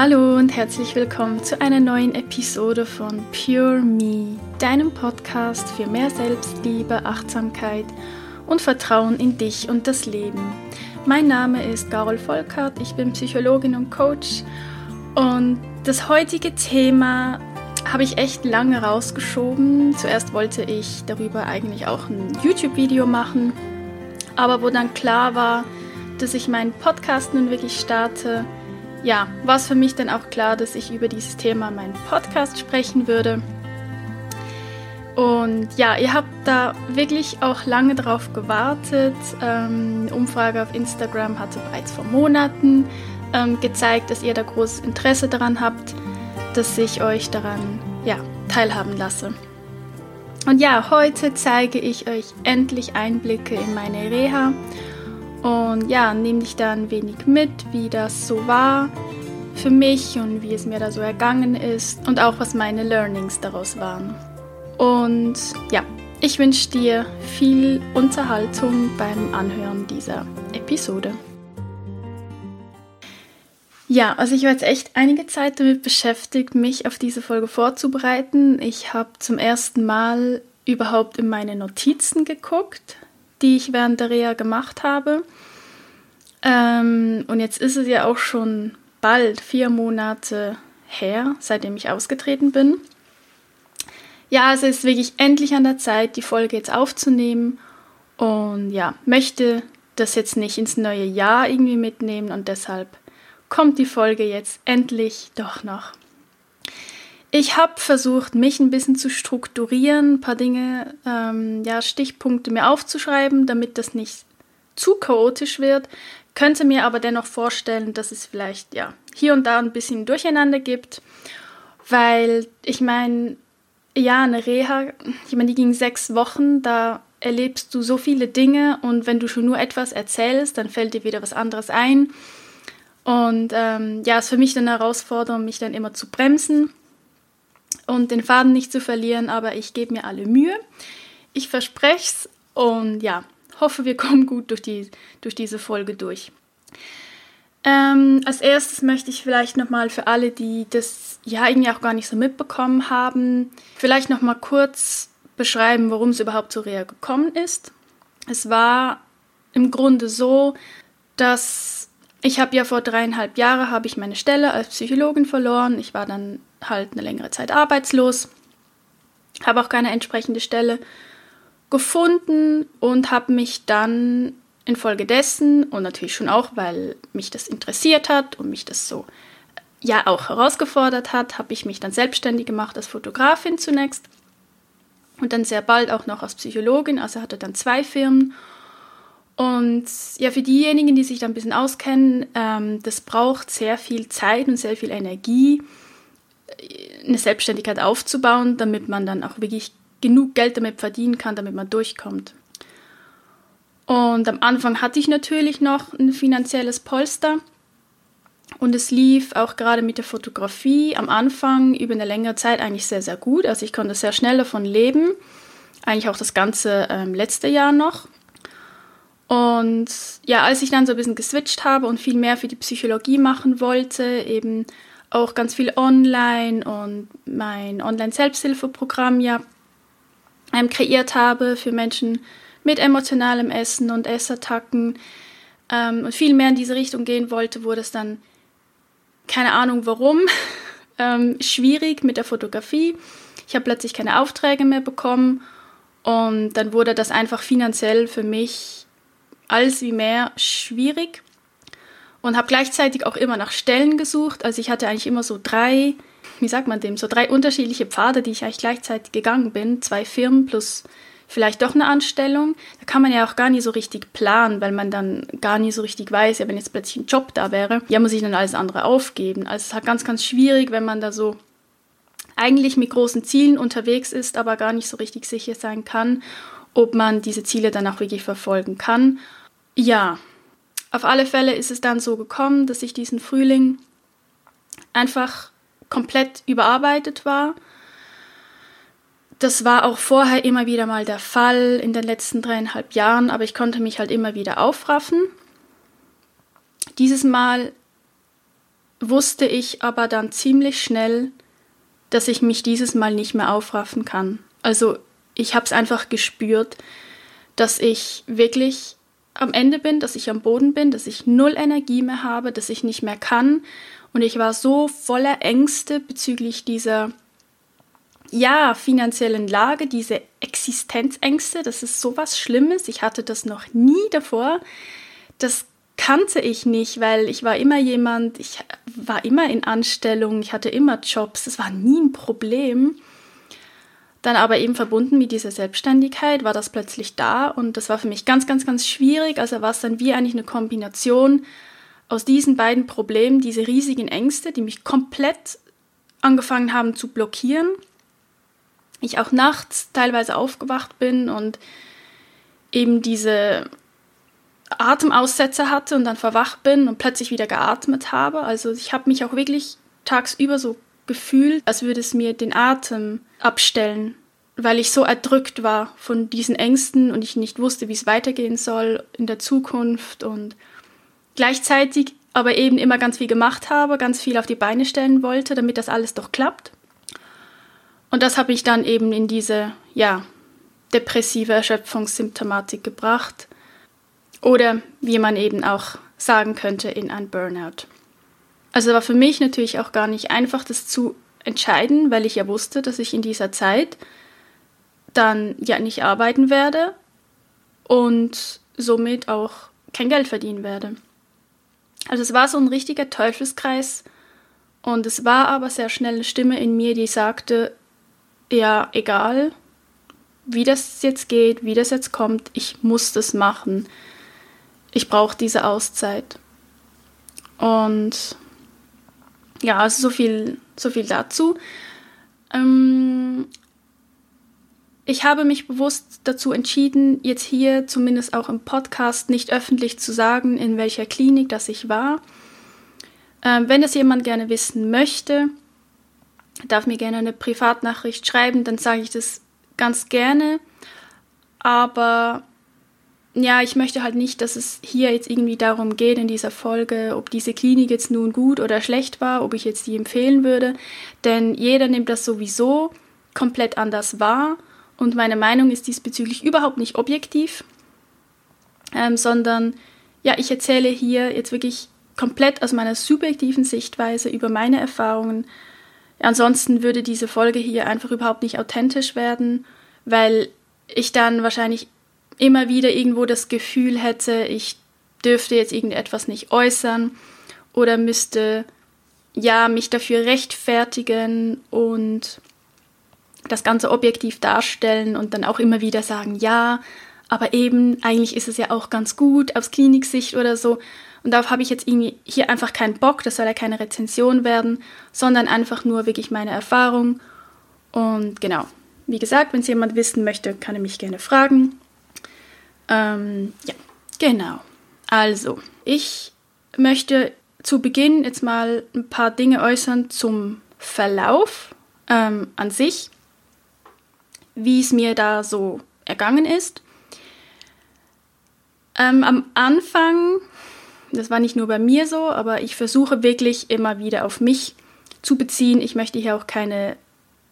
Hallo und herzlich willkommen zu einer neuen Episode von Pure Me, deinem Podcast für mehr Selbstliebe, Achtsamkeit und Vertrauen in dich und das Leben. Mein Name ist Carol Volkert, ich bin Psychologin und Coach und das heutige Thema habe ich echt lange rausgeschoben. Zuerst wollte ich darüber eigentlich auch ein YouTube-Video machen, aber wo dann klar war, dass ich meinen Podcast nun wirklich starte, ja, war es für mich dann auch klar, dass ich über dieses Thema meinen Podcast sprechen würde. Und ja, ihr habt da wirklich auch lange drauf gewartet. Ähm, Umfrage auf Instagram hatte bereits vor Monaten ähm, gezeigt, dass ihr da großes Interesse daran habt, dass ich euch daran ja, teilhaben lasse. Und ja, heute zeige ich euch endlich Einblicke in meine Reha und ja, nehme dich da ein wenig mit, wie das so war für mich und wie es mir da so ergangen ist und auch was meine Learnings daraus waren. Und ja, ich wünsche dir viel Unterhaltung beim Anhören dieser Episode. Ja, also ich war jetzt echt einige Zeit damit beschäftigt, mich auf diese Folge vorzubereiten. Ich habe zum ersten Mal überhaupt in meine Notizen geguckt, die ich während der Reha gemacht habe. Ähm, und jetzt ist es ja auch schon bald vier Monate her, seitdem ich ausgetreten bin. Ja, es ist wirklich endlich an der Zeit, die Folge jetzt aufzunehmen. Und ja, möchte das jetzt nicht ins neue Jahr irgendwie mitnehmen und deshalb kommt die Folge jetzt endlich doch noch. Ich habe versucht, mich ein bisschen zu strukturieren, ein paar Dinge, ähm, ja, Stichpunkte mir aufzuschreiben, damit das nicht zu chaotisch wird. Könnte mir aber dennoch vorstellen, dass es vielleicht ja hier und da ein bisschen Durcheinander gibt, weil ich meine, ja, eine Reha, ich meine, die ging sechs Wochen, da erlebst du so viele Dinge und wenn du schon nur etwas erzählst, dann fällt dir wieder was anderes ein. Und ähm, ja, ist für mich eine Herausforderung, mich dann immer zu bremsen und den Faden nicht zu verlieren, aber ich gebe mir alle Mühe. Ich verspreche es und ja, hoffe, wir kommen gut durch, die, durch diese Folge durch. Ähm, als erstes möchte ich vielleicht nochmal für alle, die das ja irgendwie auch gar nicht so mitbekommen haben, vielleicht nochmal kurz beschreiben, warum es überhaupt zu Rea gekommen ist. Es war im Grunde so, dass ich habe ja vor dreieinhalb Jahren habe ich meine Stelle als Psychologin verloren. Ich war dann halt eine längere Zeit arbeitslos, habe auch keine entsprechende Stelle gefunden und habe mich dann infolgedessen und natürlich schon auch, weil mich das interessiert hat und mich das so ja auch herausgefordert hat, habe ich mich dann selbstständig gemacht als Fotografin zunächst und dann sehr bald auch noch als Psychologin, also hatte dann zwei Firmen. Und ja, für diejenigen, die sich da ein bisschen auskennen, ähm, das braucht sehr viel Zeit und sehr viel Energie, eine Selbstständigkeit aufzubauen, damit man dann auch wirklich genug Geld damit verdienen kann, damit man durchkommt. Und am Anfang hatte ich natürlich noch ein finanzielles Polster. Und es lief auch gerade mit der Fotografie am Anfang über eine längere Zeit eigentlich sehr, sehr gut. Also ich konnte sehr schnell davon leben. Eigentlich auch das ganze ähm, letzte Jahr noch. Und ja, als ich dann so ein bisschen geswitcht habe und viel mehr für die Psychologie machen wollte, eben auch ganz viel online und mein Online-Selbsthilfeprogramm ja ähm, kreiert habe für Menschen mit emotionalem Essen und Essattacken ähm, und viel mehr in diese Richtung gehen wollte, wurde es dann, keine Ahnung warum, ähm, schwierig mit der Fotografie. Ich habe plötzlich keine Aufträge mehr bekommen und dann wurde das einfach finanziell für mich alles wie mehr schwierig und habe gleichzeitig auch immer nach Stellen gesucht. Also ich hatte eigentlich immer so drei wie sagt man dem, so drei unterschiedliche Pfade, die ich eigentlich gleichzeitig gegangen bin, zwei Firmen plus vielleicht doch eine Anstellung. Da kann man ja auch gar nicht so richtig planen, weil man dann gar nicht so richtig weiß, ja, wenn jetzt plötzlich ein Job da wäre, ja, muss ich dann alles andere aufgeben. Also es ist halt ganz, ganz schwierig, wenn man da so eigentlich mit großen Zielen unterwegs ist, aber gar nicht so richtig sicher sein kann, ob man diese Ziele dann auch wirklich verfolgen kann. Ja, auf alle Fälle ist es dann so gekommen, dass ich diesen Frühling einfach komplett überarbeitet war. Das war auch vorher immer wieder mal der Fall in den letzten dreieinhalb Jahren, aber ich konnte mich halt immer wieder aufraffen. Dieses Mal wusste ich aber dann ziemlich schnell, dass ich mich dieses Mal nicht mehr aufraffen kann. Also ich habe es einfach gespürt, dass ich wirklich am Ende bin, dass ich am Boden bin, dass ich null Energie mehr habe, dass ich nicht mehr kann. Und ich war so voller Ängste bezüglich dieser ja, finanziellen Lage, diese Existenzängste, das ist sowas Schlimmes. Ich hatte das noch nie davor. Das kannte ich nicht, weil ich war immer jemand, ich war immer in Anstellung, ich hatte immer Jobs, das war nie ein Problem. Dann aber eben verbunden mit dieser Selbstständigkeit war das plötzlich da und das war für mich ganz, ganz, ganz schwierig. Also war es dann wie eigentlich eine Kombination aus diesen beiden Problemen, diese riesigen Ängste, die mich komplett angefangen haben zu blockieren ich auch nachts teilweise aufgewacht bin und eben diese Atemaussetzer hatte und dann verwacht bin und plötzlich wieder geatmet habe. Also ich habe mich auch wirklich tagsüber so gefühlt, als würde es mir den Atem abstellen, weil ich so erdrückt war von diesen Ängsten und ich nicht wusste, wie es weitergehen soll in der Zukunft und gleichzeitig aber eben immer ganz viel gemacht habe, ganz viel auf die Beine stellen wollte, damit das alles doch klappt. Und das habe ich dann eben in diese, ja, depressive Erschöpfungssymptomatik gebracht. Oder wie man eben auch sagen könnte, in ein Burnout. Also war für mich natürlich auch gar nicht einfach, das zu entscheiden, weil ich ja wusste, dass ich in dieser Zeit dann ja nicht arbeiten werde und somit auch kein Geld verdienen werde. Also es war so ein richtiger Teufelskreis und es war aber sehr schnell eine Stimme in mir, die sagte, ja, egal, wie das jetzt geht, wie das jetzt kommt, ich muss das machen. Ich brauche diese Auszeit. Und ja, also so viel, so viel dazu. Ähm, ich habe mich bewusst dazu entschieden, jetzt hier zumindest auch im Podcast nicht öffentlich zu sagen, in welcher Klinik das ich war. Ähm, wenn es jemand gerne wissen möchte, darf mir gerne eine Privatnachricht schreiben, dann sage ich das ganz gerne. Aber ja, ich möchte halt nicht, dass es hier jetzt irgendwie darum geht in dieser Folge, ob diese Klinik jetzt nun gut oder schlecht war, ob ich jetzt die empfehlen würde. Denn jeder nimmt das sowieso komplett anders wahr und meine Meinung ist diesbezüglich überhaupt nicht objektiv, ähm, sondern ja, ich erzähle hier jetzt wirklich komplett aus meiner subjektiven Sichtweise über meine Erfahrungen Ansonsten würde diese Folge hier einfach überhaupt nicht authentisch werden, weil ich dann wahrscheinlich immer wieder irgendwo das Gefühl hätte, ich dürfte jetzt irgendetwas nicht äußern oder müsste ja mich dafür rechtfertigen und das Ganze objektiv darstellen und dann auch immer wieder sagen, ja, aber eben, eigentlich ist es ja auch ganz gut aus Kliniksicht oder so. Und darauf habe ich jetzt hier einfach keinen Bock, das soll ja keine Rezension werden, sondern einfach nur wirklich meine Erfahrung. Und genau, wie gesagt, wenn es jemand wissen möchte, kann er mich gerne fragen. Ähm, ja, genau. Also, ich möchte zu Beginn jetzt mal ein paar Dinge äußern zum Verlauf ähm, an sich, wie es mir da so ergangen ist. Ähm, am Anfang das war nicht nur bei mir so, aber ich versuche wirklich immer wieder auf mich zu beziehen. Ich möchte hier auch keine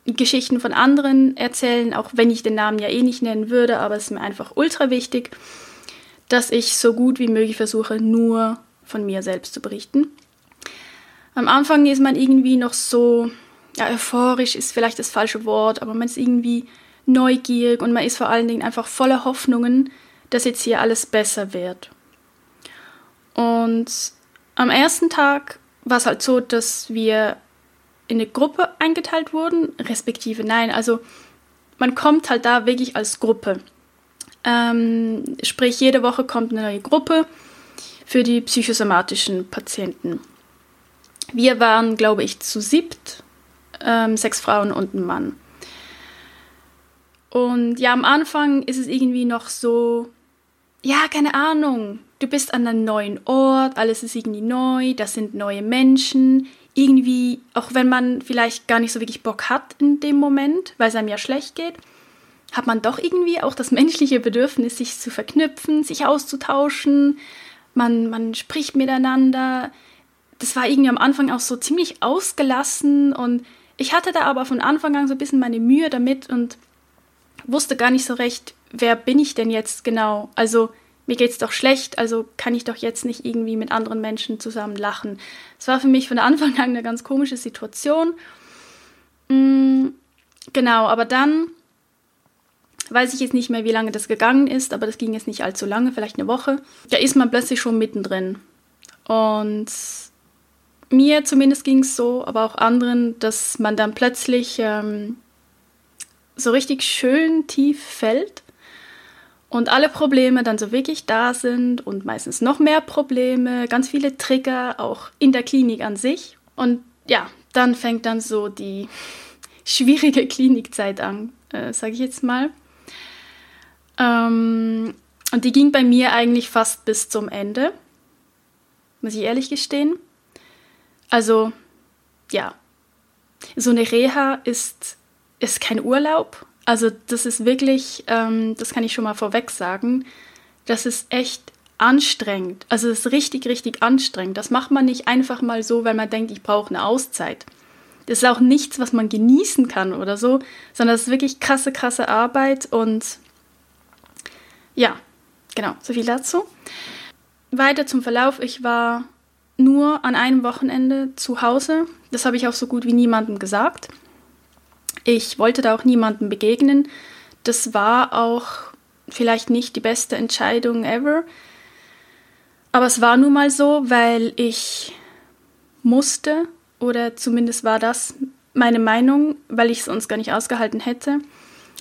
Geschichten von anderen erzählen, auch wenn ich den Namen ja eh nicht nennen würde, aber es ist mir einfach ultra wichtig, dass ich so gut wie möglich versuche, nur von mir selbst zu berichten. Am Anfang ist man irgendwie noch so, ja, euphorisch ist vielleicht das falsche Wort, aber man ist irgendwie neugierig und man ist vor allen Dingen einfach voller Hoffnungen, dass jetzt hier alles besser wird. Und am ersten Tag war es halt so, dass wir in eine Gruppe eingeteilt wurden, respektive nein, also man kommt halt da wirklich als Gruppe. Ähm, sprich, jede Woche kommt eine neue Gruppe für die psychosomatischen Patienten. Wir waren, glaube ich, zu siebt, ähm, sechs Frauen und ein Mann. Und ja, am Anfang ist es irgendwie noch so, ja, keine Ahnung, du bist an einem neuen Ort, alles ist irgendwie neu, das sind neue Menschen. Irgendwie, auch wenn man vielleicht gar nicht so wirklich Bock hat in dem Moment, weil es einem ja schlecht geht, hat man doch irgendwie auch das menschliche Bedürfnis, sich zu verknüpfen, sich auszutauschen. Man, man spricht miteinander. das war irgendwie am Anfang auch so ziemlich ausgelassen und ich hatte da aber von Anfang an so ein bisschen meine Mühe damit und wusste gar nicht so recht, wer bin ich denn jetzt genau? Also mir geht's doch schlecht, also kann ich doch jetzt nicht irgendwie mit anderen Menschen zusammen lachen. Es war für mich von Anfang an eine ganz komische Situation. Mm, genau, aber dann weiß ich jetzt nicht mehr, wie lange das gegangen ist, aber das ging jetzt nicht allzu lange, vielleicht eine Woche. Da ist man plötzlich schon mittendrin. Und mir zumindest ging es so, aber auch anderen, dass man dann plötzlich ähm, so richtig schön tief fällt und alle Probleme dann so wirklich da sind und meistens noch mehr Probleme, ganz viele Trigger, auch in der Klinik an sich. Und ja, dann fängt dann so die schwierige Klinikzeit an, äh, sage ich jetzt mal. Ähm, und die ging bei mir eigentlich fast bis zum Ende, muss ich ehrlich gestehen. Also, ja, so eine Reha ist, ist kein Urlaub. Also, das ist wirklich, ähm, das kann ich schon mal vorweg sagen, das ist echt anstrengend. Also, es ist richtig, richtig anstrengend. Das macht man nicht einfach mal so, weil man denkt, ich brauche eine Auszeit. Das ist auch nichts, was man genießen kann oder so, sondern es ist wirklich krasse, krasse Arbeit und ja, genau, so viel dazu. Weiter zum Verlauf. Ich war nur an einem Wochenende zu Hause. Das habe ich auch so gut wie niemandem gesagt. Ich wollte da auch niemandem begegnen. Das war auch vielleicht nicht die beste Entscheidung ever. Aber es war nun mal so, weil ich musste, oder zumindest war das meine Meinung, weil ich es sonst gar nicht ausgehalten hätte.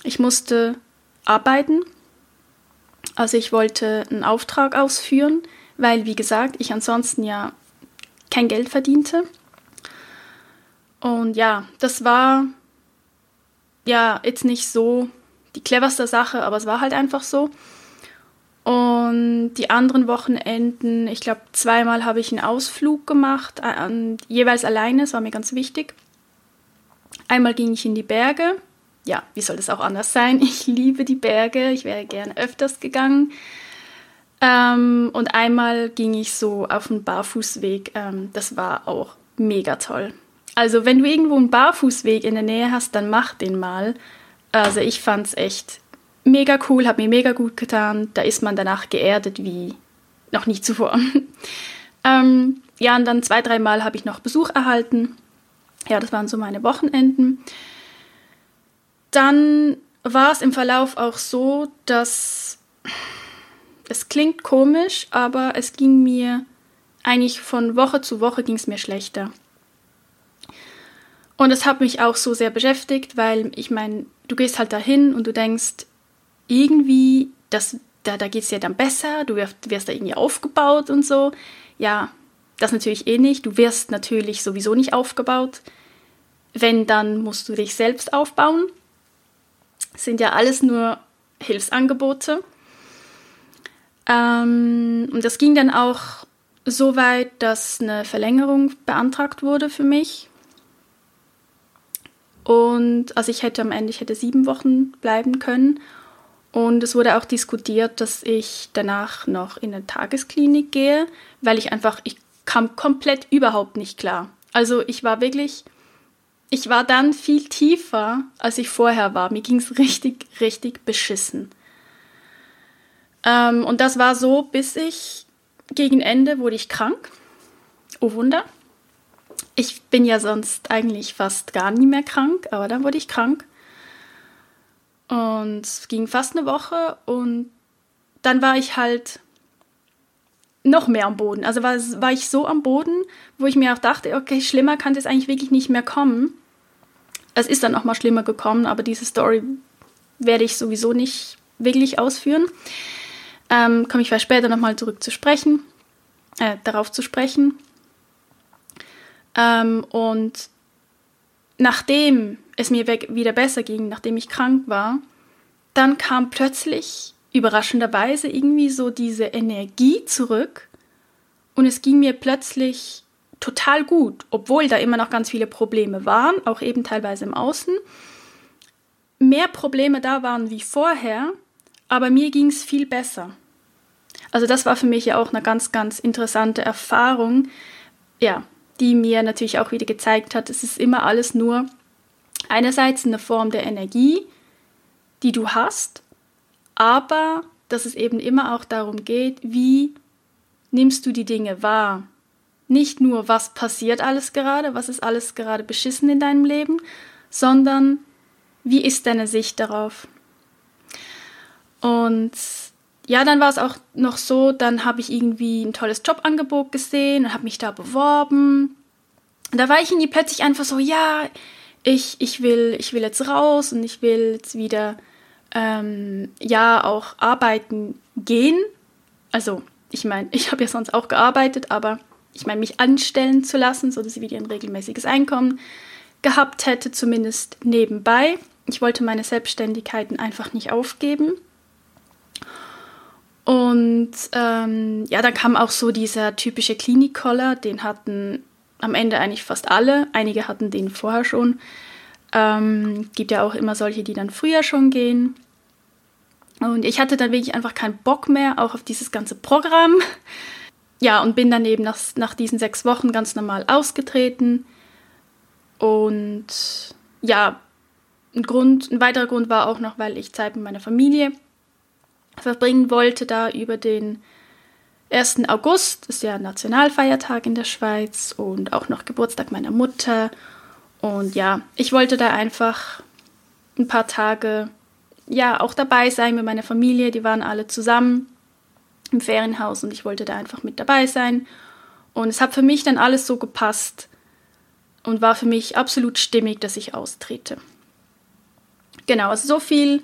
Ich musste arbeiten. Also ich wollte einen Auftrag ausführen, weil, wie gesagt, ich ansonsten ja kein Geld verdiente. Und ja, das war ja jetzt nicht so die cleverste Sache, aber es war halt einfach so. Und die anderen Wochenenden, ich glaube, zweimal habe ich einen Ausflug gemacht, äh, jeweils alleine, das war mir ganz wichtig. Einmal ging ich in die Berge. Ja, wie soll das auch anders sein? Ich liebe die Berge, ich wäre gerne öfters gegangen. Ähm, und einmal ging ich so auf einen Barfußweg. Ähm, das war auch mega toll. Also wenn du irgendwo einen Barfußweg in der Nähe hast, dann mach den mal. Also ich fand es echt mega cool, hat mir mega gut getan. Da ist man danach geerdet wie noch nie zuvor. ähm, ja, und dann zwei, dreimal habe ich noch Besuch erhalten. Ja, das waren so meine Wochenenden. Dann war es im Verlauf auch so, dass es klingt komisch, aber es ging mir eigentlich von Woche zu Woche ging es mir schlechter. Und es hat mich auch so sehr beschäftigt, weil ich meine, du gehst halt dahin und du denkst, irgendwie, das, da, da geht es dir dann besser, du wirst, wirst da irgendwie aufgebaut und so. Ja, das natürlich eh nicht. Du wirst natürlich sowieso nicht aufgebaut. Wenn, dann musst du dich selbst aufbauen. Das sind ja alles nur Hilfsangebote. Ähm, und das ging dann auch so weit, dass eine Verlängerung beantragt wurde für mich. Und also ich hätte am Ende, ich hätte sieben Wochen bleiben können. Und es wurde auch diskutiert, dass ich danach noch in eine Tagesklinik gehe, weil ich einfach, ich kam komplett überhaupt nicht klar. Also ich war wirklich, ich war dann viel tiefer, als ich vorher war. Mir ging es richtig, richtig beschissen. Ähm, und das war so, bis ich gegen Ende wurde ich krank. Oh Wunder. Ich bin ja sonst eigentlich fast gar nie mehr krank, aber dann wurde ich krank. Und es ging fast eine Woche und dann war ich halt noch mehr am Boden. Also war, war ich so am Boden, wo ich mir auch dachte, okay, schlimmer kann das eigentlich wirklich nicht mehr kommen. Es ist dann auch mal schlimmer gekommen, aber diese Story werde ich sowieso nicht wirklich ausführen. Ähm, komme ich vielleicht später nochmal zurück zu sprechen, äh, darauf zu sprechen. Ähm, und nachdem es mir wieder besser ging, nachdem ich krank war, dann kam plötzlich überraschenderweise irgendwie so diese Energie zurück und es ging mir plötzlich total gut, obwohl da immer noch ganz viele Probleme waren, auch eben teilweise im Außen. Mehr Probleme da waren wie vorher, aber mir ging es viel besser. Also das war für mich ja auch eine ganz, ganz interessante Erfahrung, ja, die mir natürlich auch wieder gezeigt hat, es ist immer alles nur einerseits eine Form der Energie, die du hast, aber dass es eben immer auch darum geht, wie nimmst du die Dinge wahr. Nicht nur, was passiert alles gerade, was ist alles gerade beschissen in deinem Leben, sondern wie ist deine Sicht darauf? Und ja, dann war es auch noch so, dann habe ich irgendwie ein tolles Jobangebot gesehen und habe mich da beworben. Und da war ich irgendwie plötzlich einfach so, ja, ich, ich, will, ich will jetzt raus und ich will jetzt wieder, ähm, ja, auch arbeiten gehen. Also, ich meine, ich habe ja sonst auch gearbeitet, aber ich meine, mich anstellen zu lassen, sodass ich wieder ein regelmäßiges Einkommen gehabt hätte, zumindest nebenbei. Ich wollte meine Selbstständigkeiten einfach nicht aufgeben. Und ähm, ja, dann kam auch so dieser typische Klinikkoller, den hatten am Ende eigentlich fast alle. Einige hatten den vorher schon. Ähm, gibt ja auch immer solche, die dann früher schon gehen. Und ich hatte dann wirklich einfach keinen Bock mehr, auch auf dieses ganze Programm. Ja, und bin dann eben nach, nach diesen sechs Wochen ganz normal ausgetreten. Und ja, ein Grund, ein weiterer Grund war auch noch, weil ich Zeit mit meiner Familie verbringen wollte, da über den 1. August, ist ja Nationalfeiertag in der Schweiz und auch noch Geburtstag meiner Mutter. Und ja, ich wollte da einfach ein paar Tage ja auch dabei sein mit meiner Familie. Die waren alle zusammen im Ferienhaus und ich wollte da einfach mit dabei sein. Und es hat für mich dann alles so gepasst und war für mich absolut stimmig, dass ich austrete. Genau, also so viel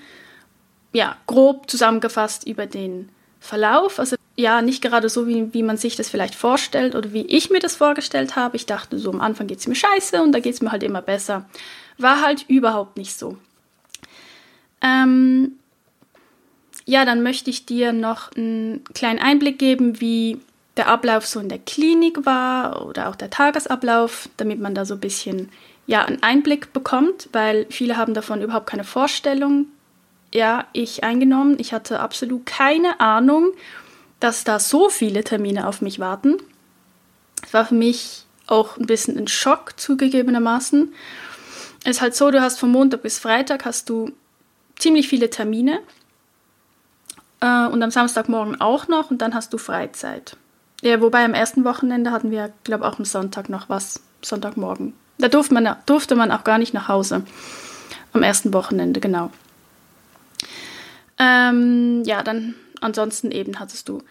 ja, grob zusammengefasst über den Verlauf. Also ja, nicht gerade so, wie, wie man sich das vielleicht vorstellt oder wie ich mir das vorgestellt habe. Ich dachte so, am Anfang geht es mir scheiße und da geht es mir halt immer besser. War halt überhaupt nicht so. Ähm, ja, dann möchte ich dir noch einen kleinen Einblick geben, wie der Ablauf so in der Klinik war oder auch der Tagesablauf, damit man da so ein bisschen ja, einen Einblick bekommt, weil viele haben davon überhaupt keine Vorstellung ja, ich eingenommen. Ich hatte absolut keine Ahnung, dass da so viele Termine auf mich warten. Es war für mich auch ein bisschen ein Schock zugegebenermaßen. Es ist halt so, du hast von Montag bis Freitag hast du ziemlich viele Termine äh, und am Samstagmorgen auch noch und dann hast du Freizeit. Ja, wobei am ersten Wochenende hatten wir, glaube ich, auch am Sonntag noch was, Sonntagmorgen. Da durfte man, durfte man auch gar nicht nach Hause. Am ersten Wochenende, genau. Ähm, ja, dann ansonsten eben hattest du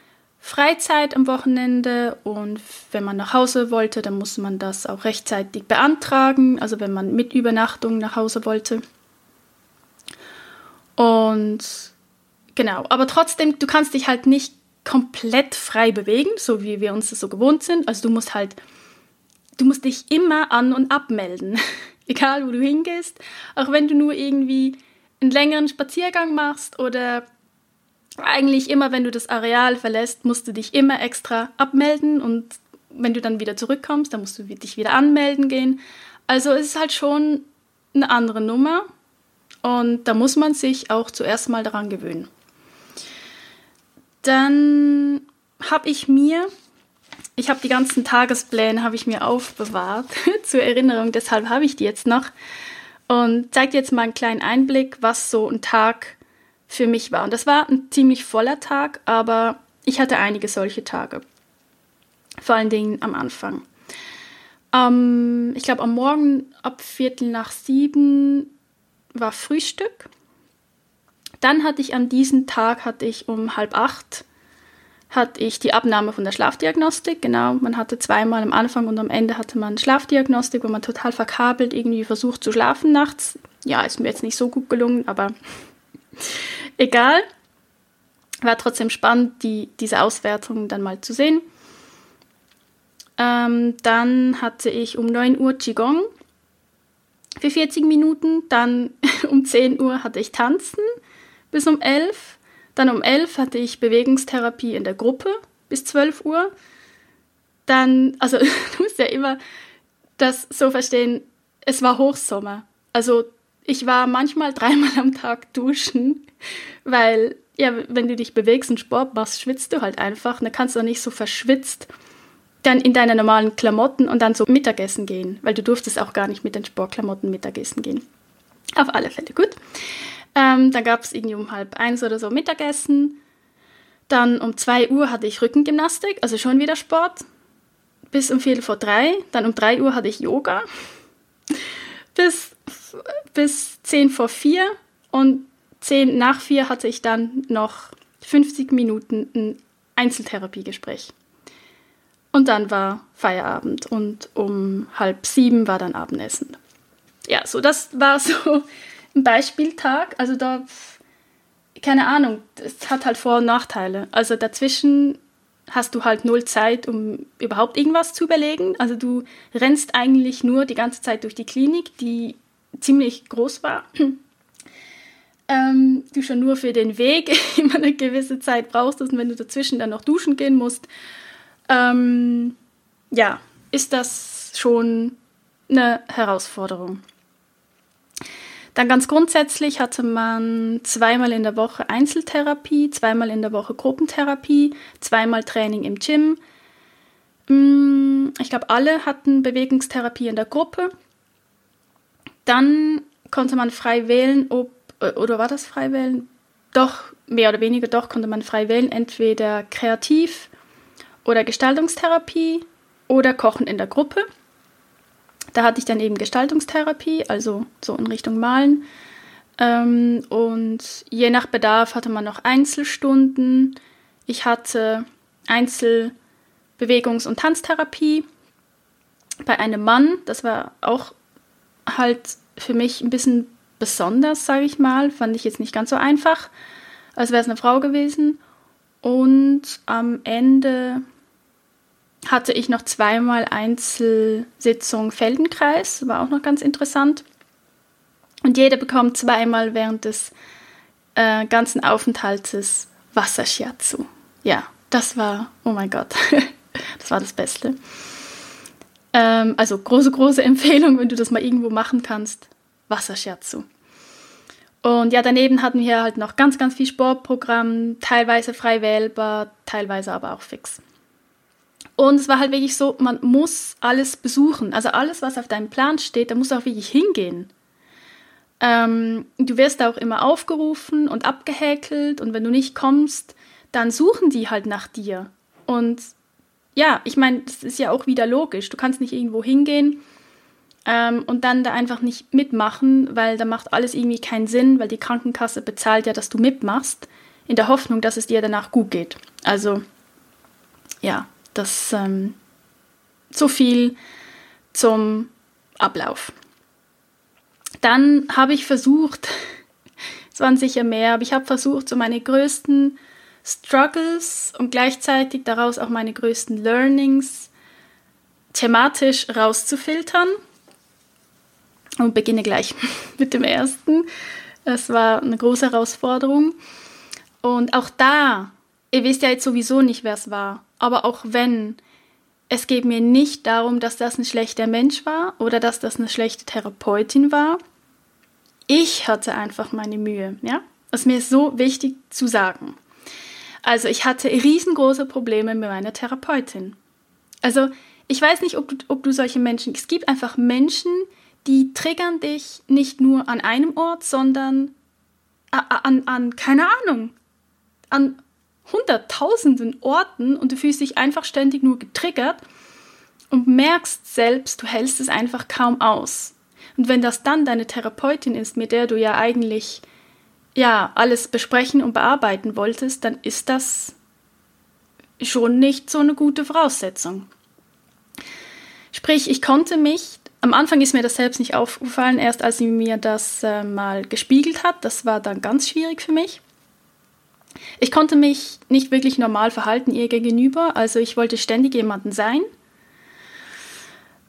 Freizeit am Wochenende und wenn man nach Hause wollte, dann musste man das auch rechtzeitig beantragen, also wenn man mit Übernachtung nach Hause wollte. Und genau, aber trotzdem, du kannst dich halt nicht komplett frei bewegen, so wie wir uns das so gewohnt sind. Also du musst halt, du musst dich immer an und abmelden, egal wo du hingehst, auch wenn du nur irgendwie einen längeren Spaziergang machst oder eigentlich immer, wenn du das Areal verlässt, musst du dich immer extra abmelden und wenn du dann wieder zurückkommst, dann musst du dich wieder anmelden gehen. Also es ist halt schon eine andere Nummer und da muss man sich auch zuerst mal daran gewöhnen. Dann habe ich mir, ich habe die ganzen Tagespläne habe ich mir aufbewahrt zur Erinnerung, deshalb habe ich die jetzt noch und zeige dir jetzt mal einen kleinen Einblick, was so ein Tag für mich war. Und das war ein ziemlich voller Tag, aber ich hatte einige solche Tage. Vor allen Dingen am Anfang. Ähm, ich glaube, am Morgen ab Viertel nach sieben war Frühstück. Dann hatte ich an diesem Tag hatte ich um halb acht hatte ich die Abnahme von der Schlafdiagnostik. Genau, man hatte zweimal am Anfang und am Ende hatte man Schlafdiagnostik, wo man total verkabelt irgendwie versucht zu schlafen nachts. Ja, ist mir jetzt nicht so gut gelungen, aber egal. War trotzdem spannend, die, diese Auswertung dann mal zu sehen. Ähm, dann hatte ich um 9 Uhr Qigong für 40 Minuten. Dann um 10 Uhr hatte ich Tanzen bis um 11 dann um 11 hatte ich Bewegungstherapie in der Gruppe bis 12 Uhr. Dann, also du musst ja immer das so verstehen, es war Hochsommer. Also ich war manchmal dreimal am Tag duschen, weil ja, wenn du dich bewegst und Sport machst, schwitzt du halt einfach. Dann kannst du auch nicht so verschwitzt dann in deine normalen Klamotten und dann so Mittagessen gehen, weil du durftest auch gar nicht mit den Sportklamotten Mittagessen gehen. Auf alle Fälle, gut. Ähm, dann gab es irgendwie um halb eins oder so Mittagessen. Dann um zwei Uhr hatte ich Rückengymnastik, also schon wieder Sport. Bis um Viertel vor drei. Dann um drei Uhr hatte ich Yoga. Bis, bis zehn vor vier. Und zehn nach vier hatte ich dann noch 50 Minuten ein Einzeltherapiegespräch. Und dann war Feierabend und um halb sieben war dann Abendessen. Ja, so das war so ein Beispieltag. Also da, keine Ahnung, es hat halt Vor- und Nachteile. Also dazwischen hast du halt null Zeit, um überhaupt irgendwas zu überlegen. Also du rennst eigentlich nur die ganze Zeit durch die Klinik, die ziemlich groß war. Ähm, du schon nur für den Weg immer eine gewisse Zeit brauchst und wenn du dazwischen dann noch duschen gehen musst, ähm, ja, ist das schon eine Herausforderung. Dann ganz grundsätzlich hatte man zweimal in der Woche Einzeltherapie, zweimal in der Woche Gruppentherapie, zweimal Training im Gym. Mm, ich glaube, alle hatten Bewegungstherapie in der Gruppe. Dann konnte man frei wählen, ob, äh, oder war das frei wählen? Doch, mehr oder weniger doch konnte man frei wählen, entweder kreativ, oder Gestaltungstherapie oder Kochen in der Gruppe. Da hatte ich dann eben Gestaltungstherapie, also so in Richtung Malen. Ähm, und je nach Bedarf hatte man noch Einzelstunden. Ich hatte Einzelbewegungs- und Tanztherapie bei einem Mann. Das war auch halt für mich ein bisschen besonders, sage ich mal. Fand ich jetzt nicht ganz so einfach, als wäre es eine Frau gewesen. Und am Ende hatte ich noch zweimal Einzelsitzung Feldenkreis, war auch noch ganz interessant. Und jeder bekommt zweimal während des äh, ganzen Aufenthaltes Wassershiatsu. Ja, das war, oh mein Gott, das war das Beste. Ähm, also große, große Empfehlung, wenn du das mal irgendwo machen kannst, Wassershiatsu. Und ja, daneben hatten wir halt noch ganz, ganz viel Sportprogramm, teilweise frei wählbar, teilweise aber auch fix. Und es war halt wirklich so, man muss alles besuchen. Also alles, was auf deinem Plan steht, da musst du auch wirklich hingehen. Ähm, du wirst auch immer aufgerufen und abgehäkelt und wenn du nicht kommst, dann suchen die halt nach dir. Und ja, ich meine, das ist ja auch wieder logisch. Du kannst nicht irgendwo hingehen ähm, und dann da einfach nicht mitmachen, weil da macht alles irgendwie keinen Sinn, weil die Krankenkasse bezahlt ja, dass du mitmachst, in der Hoffnung, dass es dir danach gut geht. Also ja, das ähm, so viel zum Ablauf. Dann habe ich versucht, es waren sicher mehr, aber ich habe versucht, so meine größten Struggles und gleichzeitig daraus auch meine größten Learnings thematisch rauszufiltern und beginne gleich mit dem ersten. Es war eine große Herausforderung. Und auch da, ihr wisst ja jetzt sowieso nicht, wer es war, aber auch wenn, es geht mir nicht darum, dass das ein schlechter Mensch war oder dass das eine schlechte Therapeutin war. Ich hatte einfach meine Mühe, ja? Das ist mir so wichtig zu sagen. Also ich hatte riesengroße Probleme mit meiner Therapeutin. Also ich weiß nicht, ob du, ob du solche Menschen, es gibt einfach Menschen, die triggern dich nicht nur an einem Ort, sondern an, an, an keine Ahnung, an hunderttausenden Orten und du fühlst dich einfach ständig nur getriggert und merkst selbst, du hältst es einfach kaum aus. Und wenn das dann deine Therapeutin ist, mit der du ja eigentlich ja alles besprechen und bearbeiten wolltest, dann ist das schon nicht so eine gute Voraussetzung. Sprich, ich konnte mich am Anfang ist mir das selbst nicht aufgefallen, erst als sie mir das äh, mal gespiegelt hat. Das war dann ganz schwierig für mich. Ich konnte mich nicht wirklich normal verhalten ihr gegenüber, also ich wollte ständig jemanden sein.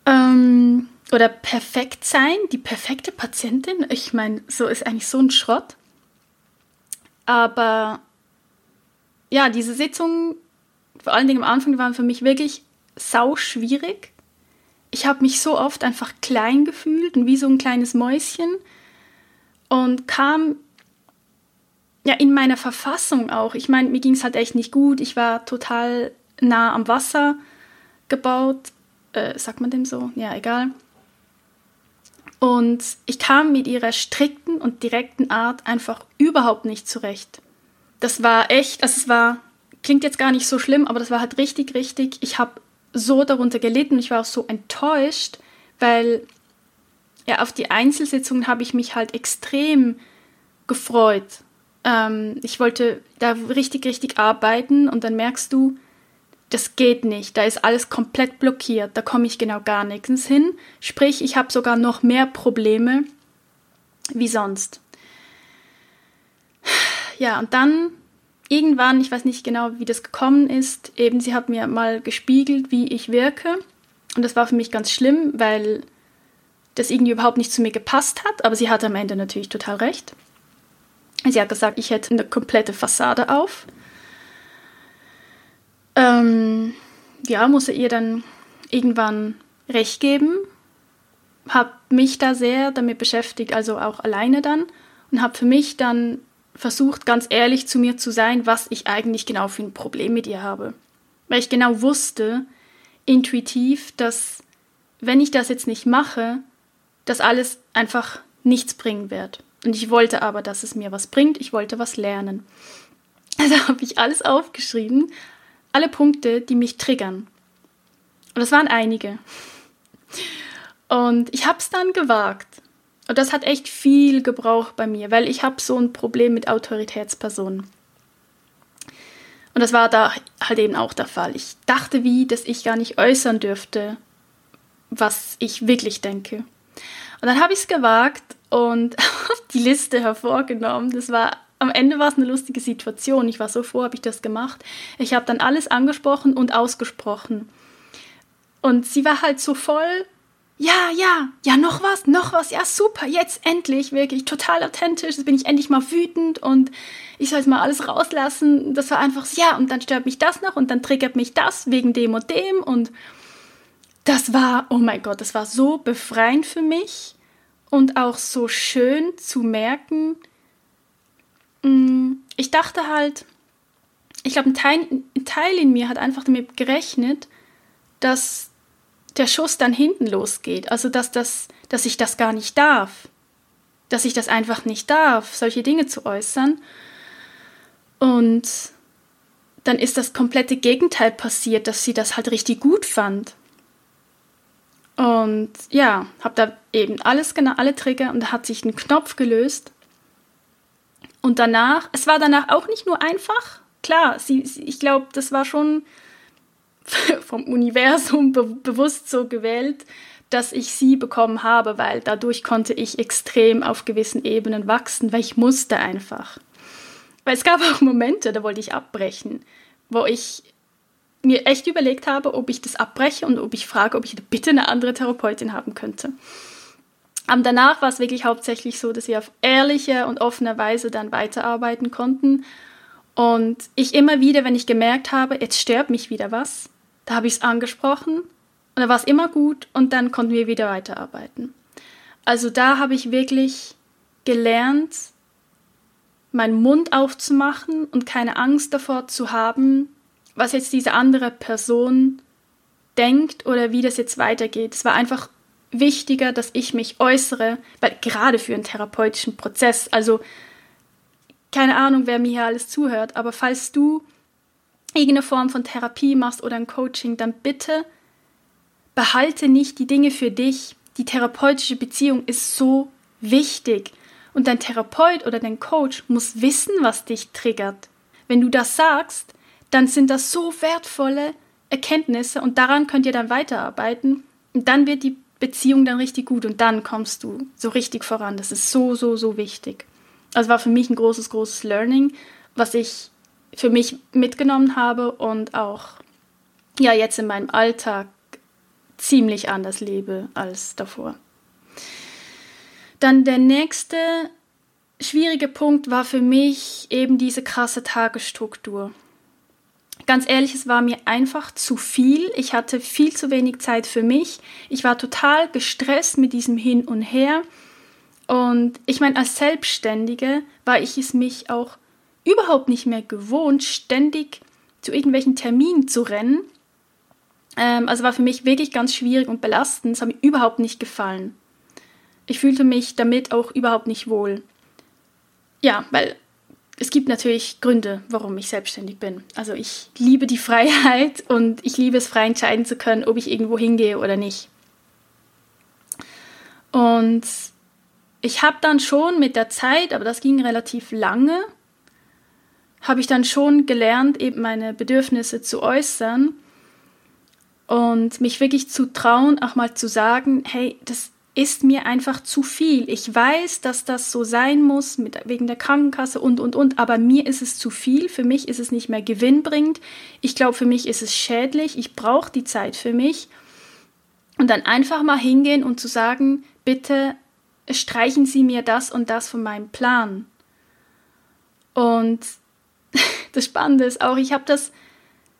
Ähm, oder perfekt sein, die perfekte Patientin. Ich meine, so ist eigentlich so ein Schrott. Aber ja, diese Sitzungen, vor allen Dingen am Anfang, waren für mich wirklich sau schwierig ich habe mich so oft einfach klein gefühlt und wie so ein kleines Mäuschen und kam ja in meiner Verfassung auch. Ich meine, mir ging es halt echt nicht gut. Ich war total nah am Wasser, gebaut. Äh, sagt man dem so? Ja, egal. Und ich kam mit ihrer strikten und direkten Art einfach überhaupt nicht zurecht. Das war echt, also es war, klingt jetzt gar nicht so schlimm, aber das war halt richtig, richtig. Ich habe so darunter gelitten. Ich war auch so enttäuscht, weil ja, auf die Einzelsitzungen habe ich mich halt extrem gefreut. Ähm, ich wollte da richtig, richtig arbeiten und dann merkst du, das geht nicht, da ist alles komplett blockiert, da komme ich genau gar nichts hin. Sprich, ich habe sogar noch mehr Probleme wie sonst. Ja, und dann irgendwann, ich weiß nicht genau, wie das gekommen ist, eben sie hat mir mal gespiegelt, wie ich wirke. Und das war für mich ganz schlimm, weil das irgendwie überhaupt nicht zu mir gepasst hat. Aber sie hatte am Ende natürlich total recht. Sie hat gesagt, ich hätte eine komplette Fassade auf. Ähm, ja, musste ihr dann irgendwann recht geben. Habe mich da sehr damit beschäftigt, also auch alleine dann. Und habe für mich dann versucht, ganz ehrlich zu mir zu sein, was ich eigentlich genau für ein Problem mit ihr habe. Weil ich genau wusste, intuitiv, dass wenn ich das jetzt nicht mache, das alles einfach nichts bringen wird. Und ich wollte aber, dass es mir was bringt, ich wollte was lernen. Also habe ich alles aufgeschrieben, alle Punkte, die mich triggern. Und das waren einige. Und ich habe es dann gewagt, und das hat echt viel gebraucht bei mir, weil ich habe so ein Problem mit Autoritätspersonen. Und das war da halt eben auch der Fall. Ich dachte wie, dass ich gar nicht äußern dürfte, was ich wirklich denke. Und dann habe ich es gewagt und die Liste hervorgenommen. Das war am Ende war es eine lustige Situation. Ich war so froh, habe ich das gemacht. Ich habe dann alles angesprochen und ausgesprochen. Und sie war halt so voll ja, ja, ja, noch was, noch was, ja, super, jetzt endlich, wirklich total authentisch, jetzt bin ich endlich mal wütend und ich soll jetzt mal alles rauslassen. Das war einfach, ja, und dann stört mich das noch und dann triggert mich das wegen dem und dem und das war, oh mein Gott, das war so befreiend für mich und auch so schön zu merken. Mm, ich dachte halt, ich glaube, ein Teil, ein Teil in mir hat einfach damit gerechnet, dass der Schuss dann hinten losgeht. Also dass, das, dass ich das gar nicht darf. Dass ich das einfach nicht darf, solche Dinge zu äußern. Und dann ist das komplette Gegenteil passiert, dass sie das halt richtig gut fand. Und ja, habe da eben alles genau, alle Trigger und da hat sich ein Knopf gelöst. Und danach, es war danach auch nicht nur einfach. Klar, sie, sie ich glaube, das war schon vom Universum be bewusst so gewählt, dass ich sie bekommen habe, weil dadurch konnte ich extrem auf gewissen Ebenen wachsen, weil ich musste einfach. Weil es gab auch Momente, da wollte ich abbrechen, wo ich mir echt überlegt habe, ob ich das abbreche und ob ich frage, ob ich bitte eine andere Therapeutin haben könnte. Aber danach war es wirklich hauptsächlich so, dass wir auf ehrliche und offene Weise dann weiterarbeiten konnten. Und ich immer wieder, wenn ich gemerkt habe, jetzt stört mich wieder was, da habe ich es angesprochen und da war es immer gut und dann konnten wir wieder weiterarbeiten. Also da habe ich wirklich gelernt, meinen Mund aufzumachen und keine Angst davor zu haben, was jetzt diese andere Person denkt oder wie das jetzt weitergeht. Es war einfach wichtiger, dass ich mich äußere, weil gerade für einen therapeutischen Prozess, also keine Ahnung, wer mir hier alles zuhört, aber falls du irgendeine Form von Therapie machst oder ein Coaching, dann bitte behalte nicht die Dinge für dich. Die therapeutische Beziehung ist so wichtig. Und dein Therapeut oder dein Coach muss wissen, was dich triggert. Wenn du das sagst, dann sind das so wertvolle Erkenntnisse und daran könnt ihr dann weiterarbeiten. Und dann wird die Beziehung dann richtig gut und dann kommst du so richtig voran. Das ist so, so, so wichtig. Also war für mich ein großes, großes Learning, was ich für mich mitgenommen habe und auch ja jetzt in meinem Alltag ziemlich anders lebe als davor. Dann der nächste schwierige Punkt war für mich eben diese krasse Tagesstruktur. Ganz ehrlich, es war mir einfach zu viel. Ich hatte viel zu wenig Zeit für mich. Ich war total gestresst mit diesem Hin und Her. Und ich meine, als Selbstständige war ich es mich auch überhaupt nicht mehr gewohnt, ständig zu irgendwelchen Terminen zu rennen. Ähm, also war für mich wirklich ganz schwierig und belastend. Es hat mir überhaupt nicht gefallen. Ich fühlte mich damit auch überhaupt nicht wohl. Ja, weil es gibt natürlich Gründe, warum ich selbstständig bin. Also ich liebe die Freiheit und ich liebe es, frei entscheiden zu können, ob ich irgendwo hingehe oder nicht. Und ich habe dann schon mit der Zeit, aber das ging relativ lange, habe ich dann schon gelernt, eben meine Bedürfnisse zu äußern und mich wirklich zu trauen, auch mal zu sagen, hey, das ist mir einfach zu viel. Ich weiß, dass das so sein muss mit, wegen der Krankenkasse und, und, und, aber mir ist es zu viel. Für mich ist es nicht mehr gewinnbringend. Ich glaube, für mich ist es schädlich. Ich brauche die Zeit für mich. Und dann einfach mal hingehen und zu sagen, bitte streichen Sie mir das und das von meinem Plan. Und das Spannende ist auch, ich habe das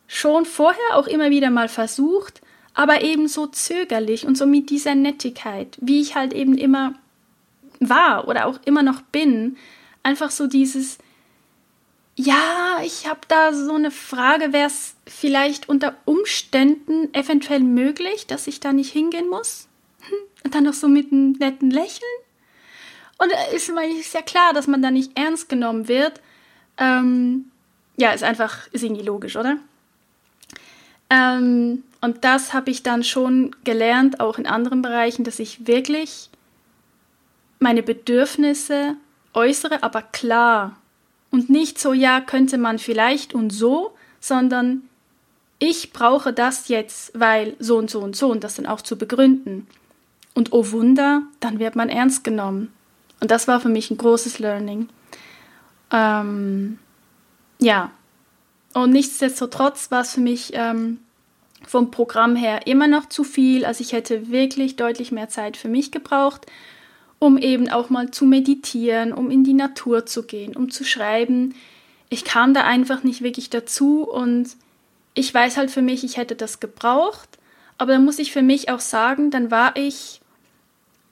schon vorher auch immer wieder mal versucht, aber eben so zögerlich und so mit dieser Nettigkeit, wie ich halt eben immer war oder auch immer noch bin. Einfach so dieses, ja, ich habe da so eine Frage, wäre es vielleicht unter Umständen eventuell möglich, dass ich da nicht hingehen muss? Und dann noch so mit einem netten Lächeln? Und ist, ist ja klar, dass man da nicht ernst genommen wird. Ähm, ja, ist einfach, ist irgendwie logisch, oder? Ähm, und das habe ich dann schon gelernt, auch in anderen Bereichen, dass ich wirklich meine Bedürfnisse äußere, aber klar. Und nicht so, ja, könnte man vielleicht und so, sondern ich brauche das jetzt, weil so und so und so und das dann auch zu begründen. Und oh Wunder, dann wird man ernst genommen. Und das war für mich ein großes Learning. Ähm, ja. Und nichtsdestotrotz war es für mich ähm, vom Programm her immer noch zu viel. Also ich hätte wirklich deutlich mehr Zeit für mich gebraucht, um eben auch mal zu meditieren, um in die Natur zu gehen, um zu schreiben. Ich kam da einfach nicht wirklich dazu und ich weiß halt für mich, ich hätte das gebraucht. Aber dann muss ich für mich auch sagen, dann war ich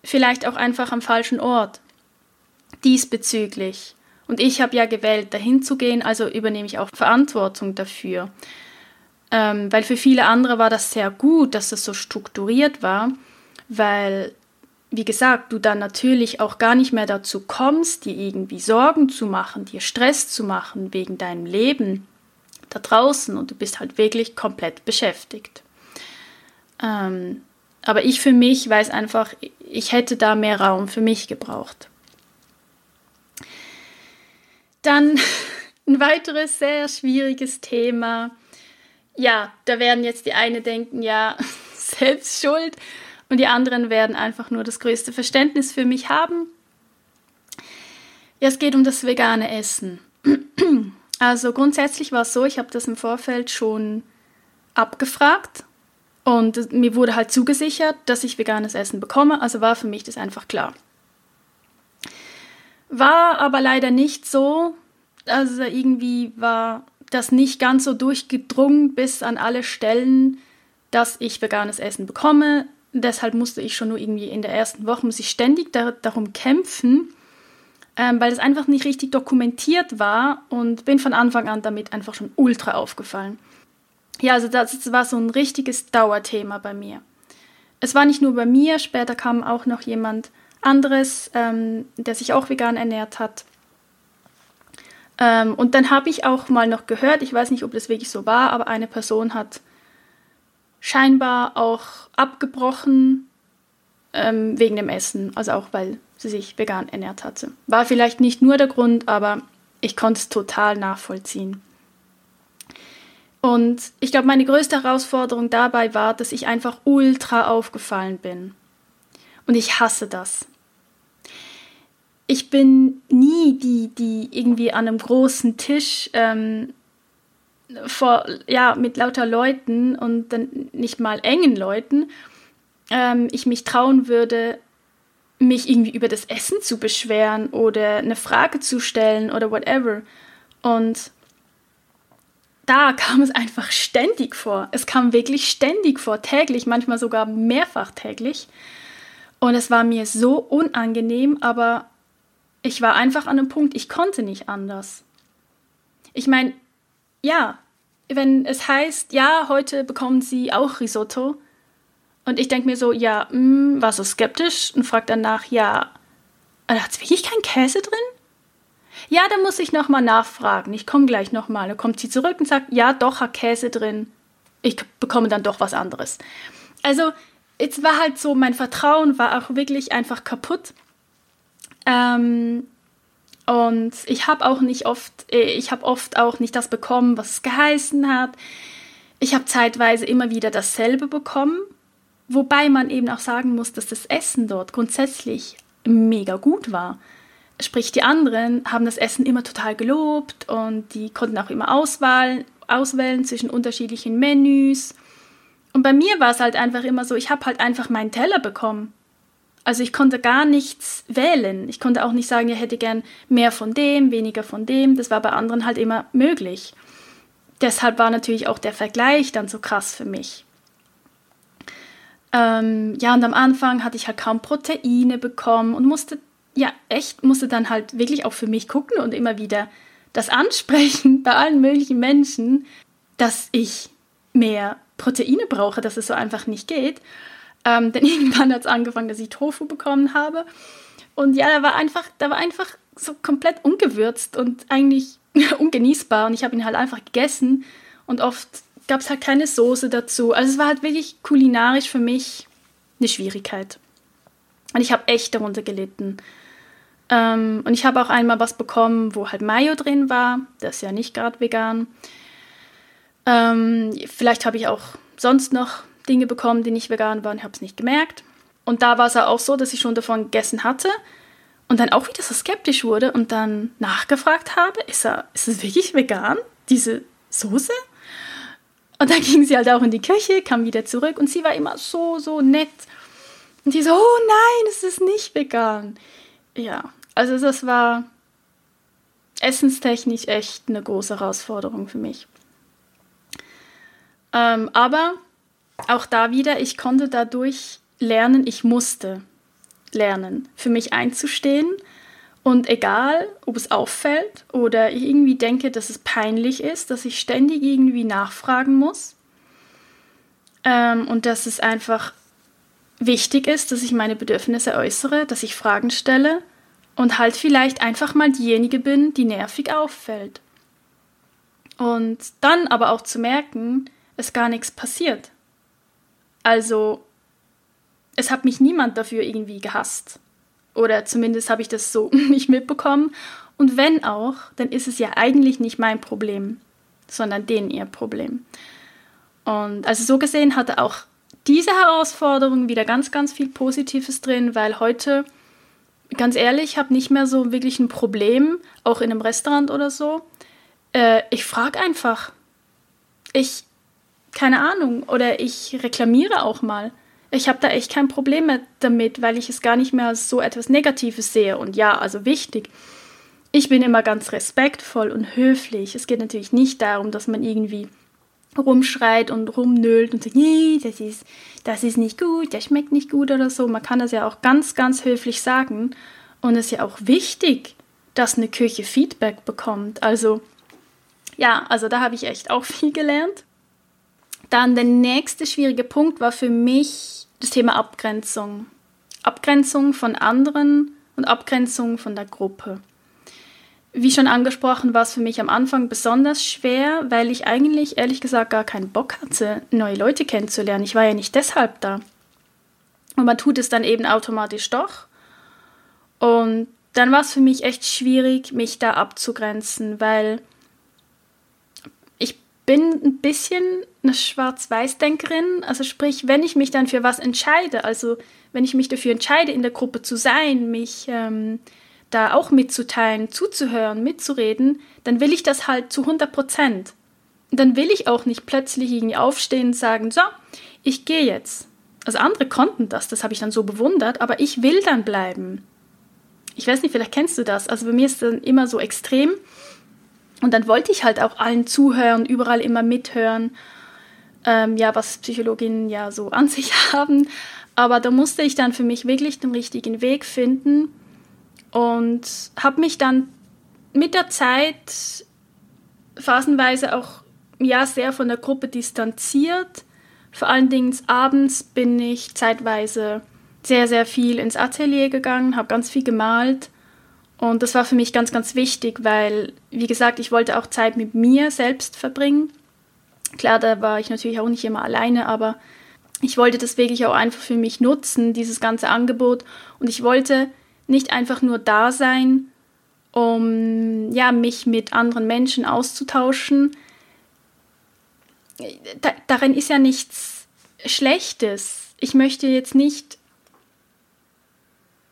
vielleicht auch einfach am falschen Ort diesbezüglich. Und ich habe ja gewählt, dahin zu gehen, also übernehme ich auch Verantwortung dafür. Ähm, weil für viele andere war das sehr gut, dass das so strukturiert war, weil, wie gesagt, du dann natürlich auch gar nicht mehr dazu kommst, dir irgendwie Sorgen zu machen, dir Stress zu machen wegen deinem Leben da draußen und du bist halt wirklich komplett beschäftigt. Ähm, aber ich für mich weiß einfach, ich hätte da mehr Raum für mich gebraucht. Dann ein weiteres sehr schwieriges Thema. Ja, da werden jetzt die eine denken, ja, selbst schuld und die anderen werden einfach nur das größte Verständnis für mich haben. Ja, es geht um das vegane Essen. Also grundsätzlich war es so, ich habe das im Vorfeld schon abgefragt und mir wurde halt zugesichert, dass ich veganes Essen bekomme, also war für mich das einfach klar. War aber leider nicht so. Also irgendwie war das nicht ganz so durchgedrungen bis an alle Stellen, dass ich veganes Essen bekomme. Deshalb musste ich schon nur irgendwie in der ersten Woche muss ich ständig da, darum kämpfen, ähm, weil es einfach nicht richtig dokumentiert war und bin von Anfang an damit einfach schon ultra aufgefallen. Ja, also das war so ein richtiges Dauerthema bei mir. Es war nicht nur bei mir, später kam auch noch jemand anderes, ähm, der sich auch vegan ernährt hat. Ähm, und dann habe ich auch mal noch gehört, ich weiß nicht, ob das wirklich so war, aber eine Person hat scheinbar auch abgebrochen ähm, wegen dem Essen, also auch weil sie sich vegan ernährt hatte. War vielleicht nicht nur der Grund, aber ich konnte es total nachvollziehen. Und ich glaube, meine größte Herausforderung dabei war, dass ich einfach ultra aufgefallen bin. Und ich hasse das. Ich bin nie die, die irgendwie an einem großen Tisch ähm, vor, ja, mit lauter Leuten und dann nicht mal engen Leuten, ähm, ich mich trauen würde, mich irgendwie über das Essen zu beschweren oder eine Frage zu stellen oder whatever. Und da kam es einfach ständig vor. Es kam wirklich ständig vor, täglich, manchmal sogar mehrfach täglich. Und es war mir so unangenehm, aber ich war einfach an einem Punkt, ich konnte nicht anders. Ich meine, ja, wenn es heißt, ja, heute bekommen Sie auch Risotto. Und ich denke mir so, ja, mh, hm, war so skeptisch und frage danach, ja, da hat es wirklich keinen Käse drin? Ja, da muss ich nochmal nachfragen. Ich komme gleich nochmal. Da kommt sie zurück und sagt, ja, doch, hat Käse drin. Ich bekomme dann doch was anderes. Also, es war halt so, mein Vertrauen war auch wirklich einfach kaputt. Ähm, und ich habe auch nicht oft, äh, ich habe oft auch nicht das bekommen, was es geheißen hat. Ich habe zeitweise immer wieder dasselbe bekommen, wobei man eben auch sagen muss, dass das Essen dort grundsätzlich mega gut war. Sprich, die anderen haben das Essen immer total gelobt und die konnten auch immer auswählen, auswählen zwischen unterschiedlichen Menüs. Und bei mir war es halt einfach immer so, ich habe halt einfach meinen Teller bekommen. Also ich konnte gar nichts wählen. Ich konnte auch nicht sagen, ich hätte gern mehr von dem, weniger von dem. Das war bei anderen halt immer möglich. Deshalb war natürlich auch der Vergleich dann so krass für mich. Ähm, ja, und am Anfang hatte ich halt kaum Proteine bekommen und musste, ja, echt, musste dann halt wirklich auch für mich gucken und immer wieder das ansprechen bei allen möglichen Menschen, dass ich mehr Proteine brauche, dass es so einfach nicht geht. Ähm, denn irgendwann hat es angefangen, dass ich Tofu bekommen habe. Und ja, da war einfach, da war einfach so komplett ungewürzt und eigentlich ungenießbar. Und ich habe ihn halt einfach gegessen. Und oft gab es halt keine Soße dazu. Also es war halt wirklich kulinarisch für mich eine Schwierigkeit. Und ich habe echt darunter gelitten. Ähm, und ich habe auch einmal was bekommen, wo halt Mayo drin war. Das ist ja nicht gerade vegan. Ähm, vielleicht habe ich auch sonst noch Dinge bekommen, die nicht vegan waren. Ich habe es nicht gemerkt. Und da war es auch so, dass ich schon davon gegessen hatte und dann auch wieder so skeptisch wurde und dann nachgefragt habe, ist, er, ist es wirklich vegan, diese Soße? Und dann ging sie halt auch in die Küche, kam wieder zurück und sie war immer so, so nett. Und die so, oh nein, es ist nicht vegan. Ja, also das war essenstechnisch echt eine große Herausforderung für mich. Ähm, aber auch da wieder, ich konnte dadurch lernen, ich musste lernen, für mich einzustehen. Und egal, ob es auffällt oder ich irgendwie denke, dass es peinlich ist, dass ich ständig irgendwie nachfragen muss ähm, und dass es einfach wichtig ist, dass ich meine Bedürfnisse äußere, dass ich Fragen stelle und halt vielleicht einfach mal diejenige bin, die nervig auffällt. Und dann aber auch zu merken, es gar nichts passiert. Also, es hat mich niemand dafür irgendwie gehasst. Oder zumindest habe ich das so nicht mitbekommen. Und wenn auch, dann ist es ja eigentlich nicht mein Problem, sondern denen ihr Problem. Und also so gesehen hatte auch diese Herausforderung wieder ganz, ganz viel Positives drin, weil heute, ganz ehrlich, habe nicht mehr so wirklich ein Problem, auch in einem Restaurant oder so. Äh, ich frage einfach. Ich, keine Ahnung, oder ich reklamiere auch mal. Ich habe da echt kein Problem damit, weil ich es gar nicht mehr als so etwas Negatives sehe. Und ja, also wichtig. Ich bin immer ganz respektvoll und höflich. Es geht natürlich nicht darum, dass man irgendwie rumschreit und rumnölt und sagt, nee, das ist, das ist nicht gut, das schmeckt nicht gut oder so. Man kann das ja auch ganz, ganz höflich sagen. Und es ist ja auch wichtig, dass eine Küche Feedback bekommt. Also, ja, also da habe ich echt auch viel gelernt. Dann der nächste schwierige Punkt war für mich das Thema Abgrenzung. Abgrenzung von anderen und Abgrenzung von der Gruppe. Wie schon angesprochen, war es für mich am Anfang besonders schwer, weil ich eigentlich ehrlich gesagt gar keinen Bock hatte, neue Leute kennenzulernen. Ich war ja nicht deshalb da. Und man tut es dann eben automatisch doch. Und dann war es für mich echt schwierig, mich da abzugrenzen, weil bin ein bisschen eine Schwarz-Weiß-Denkerin. Also sprich, wenn ich mich dann für was entscheide, also wenn ich mich dafür entscheide, in der Gruppe zu sein, mich ähm, da auch mitzuteilen, zuzuhören, mitzureden, dann will ich das halt zu 100 Prozent. Dann will ich auch nicht plötzlich irgendwie aufstehen und sagen, so, ich gehe jetzt. Also andere konnten das, das habe ich dann so bewundert, aber ich will dann bleiben. Ich weiß nicht, vielleicht kennst du das. Also bei mir ist es dann immer so extrem. Und dann wollte ich halt auch allen zuhören, überall immer mithören, ähm, ja, was Psychologinnen ja so an sich haben. Aber da musste ich dann für mich wirklich den richtigen Weg finden und habe mich dann mit der Zeit phasenweise auch ja sehr von der Gruppe distanziert. Vor allen Dingen abends bin ich zeitweise sehr, sehr viel ins Atelier gegangen, habe ganz viel gemalt. Und das war für mich ganz, ganz wichtig, weil, wie gesagt, ich wollte auch Zeit mit mir selbst verbringen. Klar, da war ich natürlich auch nicht immer alleine, aber ich wollte das wirklich auch einfach für mich nutzen, dieses ganze Angebot. Und ich wollte nicht einfach nur da sein, um ja, mich mit anderen Menschen auszutauschen. Da, darin ist ja nichts Schlechtes. Ich möchte jetzt nicht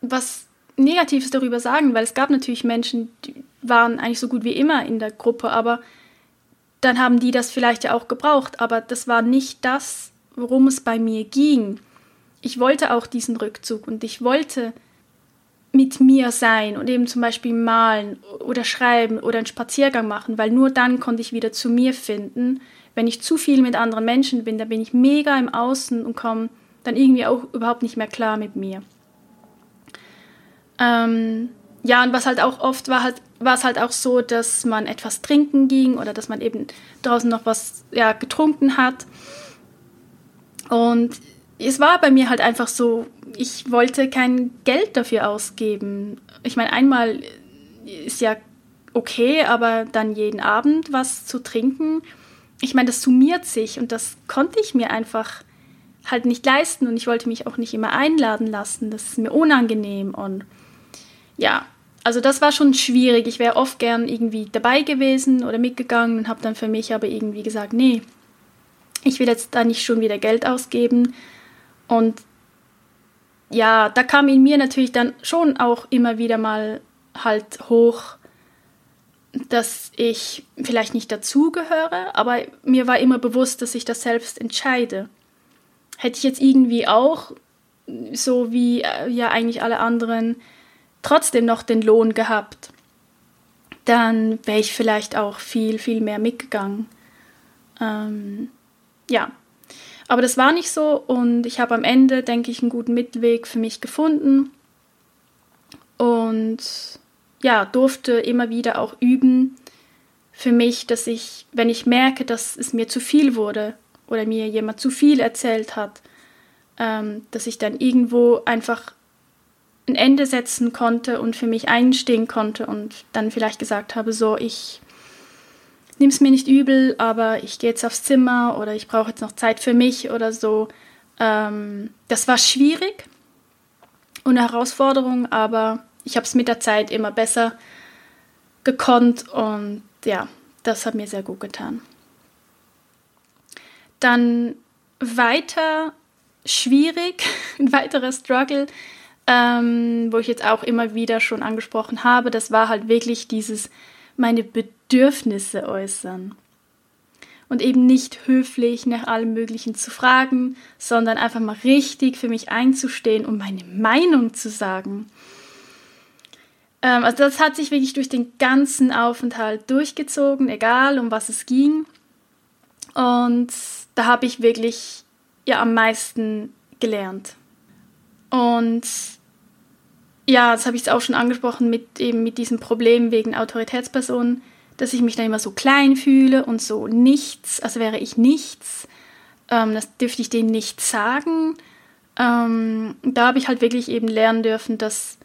was Negatives darüber sagen, weil es gab natürlich Menschen, die waren eigentlich so gut wie immer in der Gruppe, aber dann haben die das vielleicht ja auch gebraucht, aber das war nicht das, worum es bei mir ging. Ich wollte auch diesen Rückzug und ich wollte mit mir sein und eben zum Beispiel malen oder schreiben oder einen Spaziergang machen, weil nur dann konnte ich wieder zu mir finden. Wenn ich zu viel mit anderen Menschen bin, dann bin ich mega im Außen und komme dann irgendwie auch überhaupt nicht mehr klar mit mir. Ähm, ja, und was halt auch oft war, halt, war es halt auch so, dass man etwas trinken ging oder dass man eben draußen noch was ja, getrunken hat. Und es war bei mir halt einfach so, ich wollte kein Geld dafür ausgeben. Ich meine, einmal ist ja okay, aber dann jeden Abend was zu trinken, ich meine, das summiert sich und das konnte ich mir einfach halt nicht leisten und ich wollte mich auch nicht immer einladen lassen. Das ist mir unangenehm und ja, also das war schon schwierig. Ich wäre oft gern irgendwie dabei gewesen oder mitgegangen und habe dann für mich aber irgendwie gesagt, nee, ich will jetzt da nicht schon wieder Geld ausgeben. Und ja, da kam in mir natürlich dann schon auch immer wieder mal halt hoch, dass ich vielleicht nicht dazugehöre, aber mir war immer bewusst, dass ich das selbst entscheide. Hätte ich jetzt irgendwie auch, so wie äh, ja eigentlich alle anderen, trotzdem noch den Lohn gehabt, dann wäre ich vielleicht auch viel, viel mehr mitgegangen. Ähm, ja, aber das war nicht so und ich habe am Ende, denke ich, einen guten Mittelweg für mich gefunden und ja, durfte immer wieder auch üben für mich, dass ich, wenn ich merke, dass es mir zu viel wurde oder mir jemand zu viel erzählt hat, ähm, dass ich dann irgendwo einfach ein Ende setzen konnte und für mich einstehen konnte und dann vielleicht gesagt habe, so, ich nehme es mir nicht übel, aber ich gehe jetzt aufs Zimmer oder ich brauche jetzt noch Zeit für mich oder so. Ähm, das war schwierig und eine Herausforderung, aber ich habe es mit der Zeit immer besser gekonnt und ja, das hat mir sehr gut getan. Dann weiter schwierig, ein weiterer Struggle ähm, wo ich jetzt auch immer wieder schon angesprochen habe, das war halt wirklich dieses meine Bedürfnisse äußern. Und eben nicht höflich nach allem Möglichen zu fragen, sondern einfach mal richtig für mich einzustehen und meine Meinung zu sagen. Ähm, also das hat sich wirklich durch den ganzen Aufenthalt durchgezogen, egal um was es ging. Und da habe ich wirklich ja am meisten gelernt. Und ja, das habe ich auch schon angesprochen mit eben mit diesem Problem wegen Autoritätspersonen, dass ich mich dann immer so klein fühle und so nichts, als wäre ich nichts. Ähm, das dürfte ich denen nicht sagen. Ähm, da habe ich halt wirklich eben lernen dürfen, dass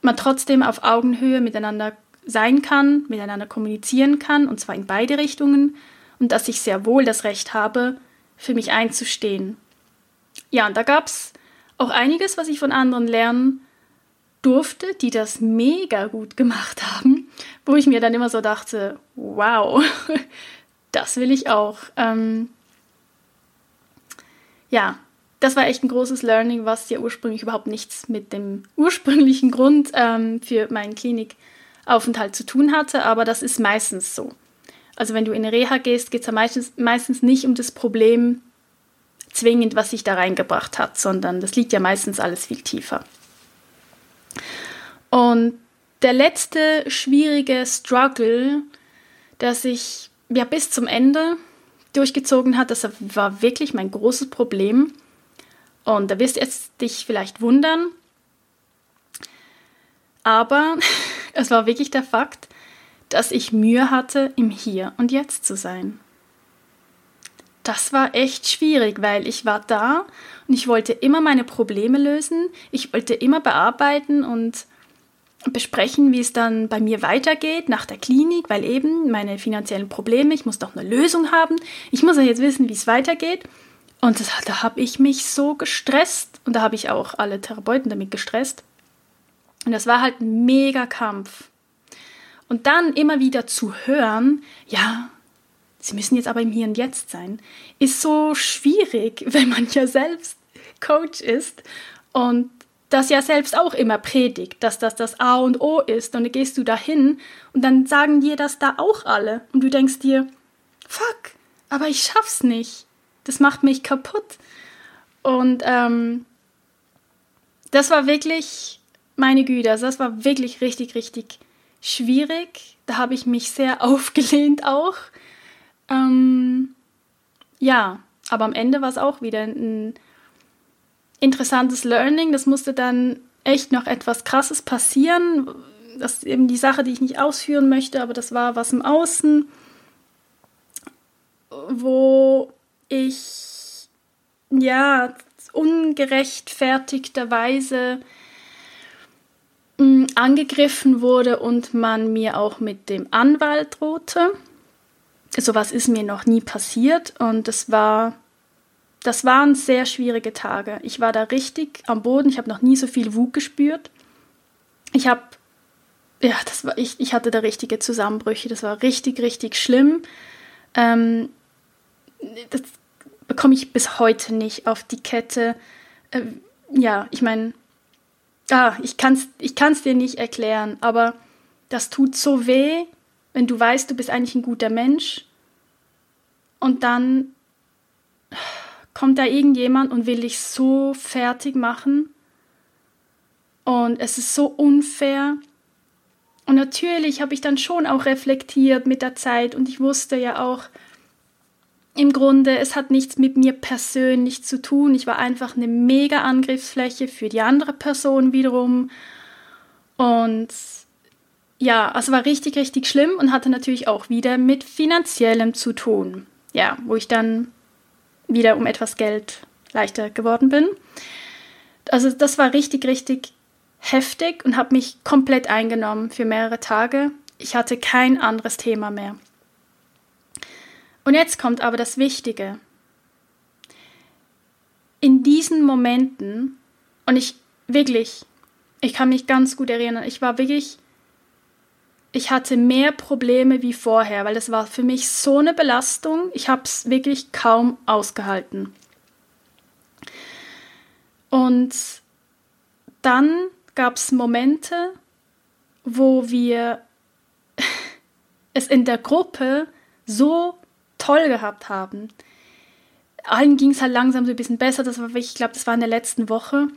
man trotzdem auf Augenhöhe miteinander sein kann, miteinander kommunizieren kann, und zwar in beide Richtungen, und dass ich sehr wohl das Recht habe, für mich einzustehen. Ja, und da gab es auch einiges, was ich von anderen lernen durfte, die das mega gut gemacht haben, wo ich mir dann immer so dachte, wow, das will ich auch. Ähm, ja, das war echt ein großes Learning, was ja ursprünglich überhaupt nichts mit dem ursprünglichen Grund ähm, für meinen Klinikaufenthalt zu tun hatte, aber das ist meistens so. Also wenn du in Reha gehst, geht es ja meistens, meistens nicht um das Problem zwingend, was sich da reingebracht hat, sondern das liegt ja meistens alles viel tiefer. Und der letzte schwierige Struggle, der sich ja bis zum Ende durchgezogen hat, das war wirklich mein großes Problem. Und da wirst du jetzt dich vielleicht wundern. Aber es war wirklich der Fakt, dass ich Mühe hatte, im Hier und Jetzt zu sein. Das war echt schwierig, weil ich war da und ich wollte immer meine Probleme lösen. Ich wollte immer bearbeiten und besprechen, wie es dann bei mir weitergeht nach der Klinik, weil eben meine finanziellen Probleme, ich muss doch eine Lösung haben. Ich muss ja jetzt wissen, wie es weitergeht. Und das, da habe ich mich so gestresst und da habe ich auch alle Therapeuten damit gestresst. Und das war halt ein mega Kampf. Und dann immer wieder zu hören, ja, sie müssen jetzt aber im Hier und Jetzt sein, ist so schwierig, wenn man ja selbst Coach ist und das ja selbst auch immer predigt, dass das das A und O ist. Und dann gehst du dahin und dann sagen dir das da auch alle. Und du denkst dir, fuck, aber ich schaff's nicht. Das macht mich kaputt. Und ähm, das war wirklich, meine Güte, also das war wirklich richtig, richtig schwierig. Da habe ich mich sehr aufgelehnt auch. Ähm, ja, aber am Ende war es auch wieder ein interessantes Learning. Das musste dann echt noch etwas Krasses passieren. Das ist eben die Sache, die ich nicht ausführen möchte, aber das war was im Außen, wo ich ja ungerechtfertigterweise mm, angegriffen wurde und man mir auch mit dem Anwalt drohte. Sowas ist mir noch nie passiert und es war das waren sehr schwierige Tage. Ich war da richtig am Boden. Ich habe noch nie so viel Wut gespürt. Ich habe, ja, das war, ich, ich hatte da richtige Zusammenbrüche. Das war richtig, richtig schlimm. Ähm, das bekomme ich bis heute nicht auf die Kette. Äh, ja, ich meine, ah, ich kann es ich kann's dir nicht erklären, aber das tut so weh, wenn du weißt, du bist eigentlich ein guter Mensch und dann kommt da irgendjemand und will dich so fertig machen. Und es ist so unfair. Und natürlich habe ich dann schon auch reflektiert mit der Zeit und ich wusste ja auch, im Grunde, es hat nichts mit mir persönlich zu tun. Ich war einfach eine mega Angriffsfläche für die andere Person wiederum. Und ja, also war richtig, richtig schlimm und hatte natürlich auch wieder mit finanziellem zu tun. Ja, wo ich dann wieder um etwas Geld leichter geworden bin. Also das war richtig, richtig heftig und habe mich komplett eingenommen für mehrere Tage. Ich hatte kein anderes Thema mehr. Und jetzt kommt aber das Wichtige. In diesen Momenten, und ich wirklich, ich kann mich ganz gut erinnern, ich war wirklich ich hatte mehr Probleme wie vorher, weil das war für mich so eine Belastung. Ich habe es wirklich kaum ausgehalten. Und dann gab es Momente, wo wir es in der Gruppe so toll gehabt haben. Allen ging es halt langsam so ein bisschen besser. Das war, ich glaube, das war in der letzten Woche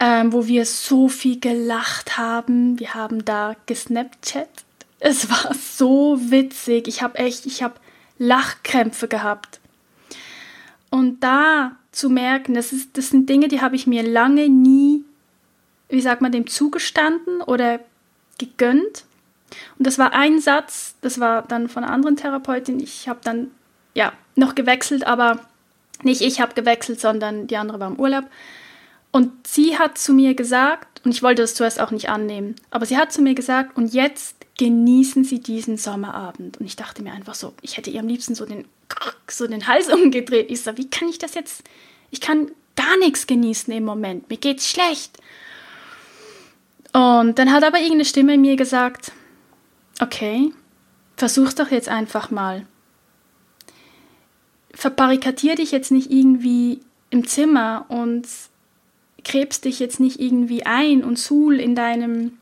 ähm, wo wir so viel gelacht haben. Wir haben da gesnapchat. Es war so witzig. Ich habe echt, ich habe Lachkrämpfe gehabt. Und da zu merken, das, ist, das sind Dinge, die habe ich mir lange nie, wie sagt man, dem zugestanden oder gegönnt. Und das war ein Satz, das war dann von einer anderen Therapeutin. Ich habe dann ja noch gewechselt, aber nicht ich habe gewechselt, sondern die andere war im Urlaub. Und sie hat zu mir gesagt, und ich wollte das zuerst auch nicht annehmen, aber sie hat zu mir gesagt, und jetzt genießen Sie diesen Sommerabend. Und ich dachte mir einfach so, ich hätte ihr am liebsten so den, so den Hals umgedreht. Ich so, wie kann ich das jetzt? Ich kann gar nichts genießen im Moment. Mir geht's schlecht. Und dann hat aber irgendeine Stimme mir gesagt, okay, versuch's doch jetzt einfach mal. Verbarrikadier dich jetzt nicht irgendwie im Zimmer und krebst dich jetzt nicht irgendwie ein und suhl in deinem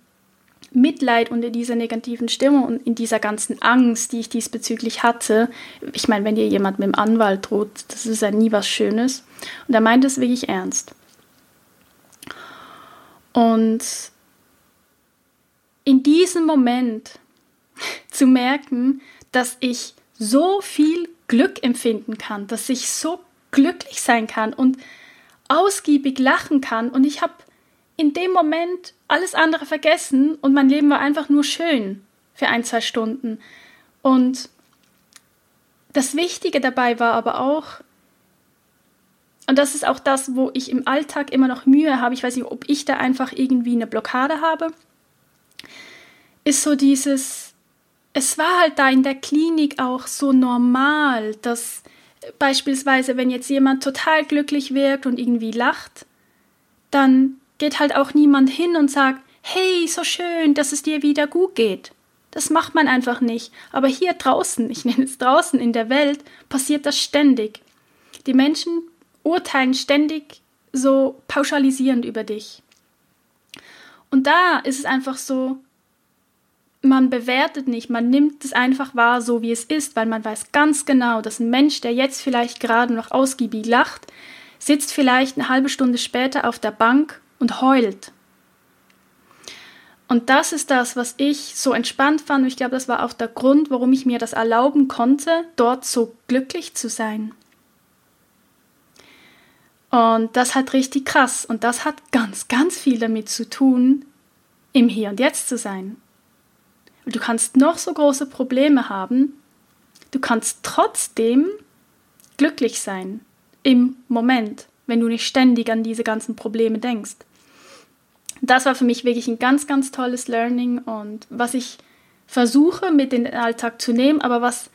Mitleid und in dieser negativen Stimmung und in dieser ganzen Angst, die ich diesbezüglich hatte. Ich meine, wenn dir jemand mit dem Anwalt droht, das ist ja nie was Schönes. Und er meint es wirklich ernst. Und in diesem Moment zu merken, dass ich so viel Glück empfinden kann, dass ich so glücklich sein kann und ausgiebig lachen kann und ich habe in dem Moment alles andere vergessen und mein Leben war einfach nur schön für ein, zwei Stunden. Und das Wichtige dabei war aber auch, und das ist auch das, wo ich im Alltag immer noch Mühe habe, ich weiß nicht, ob ich da einfach irgendwie eine Blockade habe, ist so dieses, es war halt da in der Klinik auch so normal, dass beispielsweise, wenn jetzt jemand total glücklich wirkt und irgendwie lacht, dann geht halt auch niemand hin und sagt, hey, so schön, dass es dir wieder gut geht. Das macht man einfach nicht. Aber hier draußen, ich nenne es draußen in der Welt, passiert das ständig. Die Menschen urteilen ständig so pauschalisierend über dich. Und da ist es einfach so, man bewertet nicht, man nimmt es einfach wahr, so wie es ist, weil man weiß ganz genau, dass ein Mensch, der jetzt vielleicht gerade noch ausgiebig lacht, sitzt vielleicht eine halbe Stunde später auf der Bank und heult. Und das ist das, was ich so entspannt fand. Und ich glaube, das war auch der Grund, warum ich mir das erlauben konnte, dort so glücklich zu sein. Und das hat richtig krass. Und das hat ganz, ganz viel damit zu tun, im Hier und Jetzt zu sein. Du kannst noch so große Probleme haben, du kannst trotzdem glücklich sein im Moment, wenn du nicht ständig an diese ganzen Probleme denkst. Das war für mich wirklich ein ganz, ganz tolles Learning und was ich versuche mit in den Alltag zu nehmen, aber was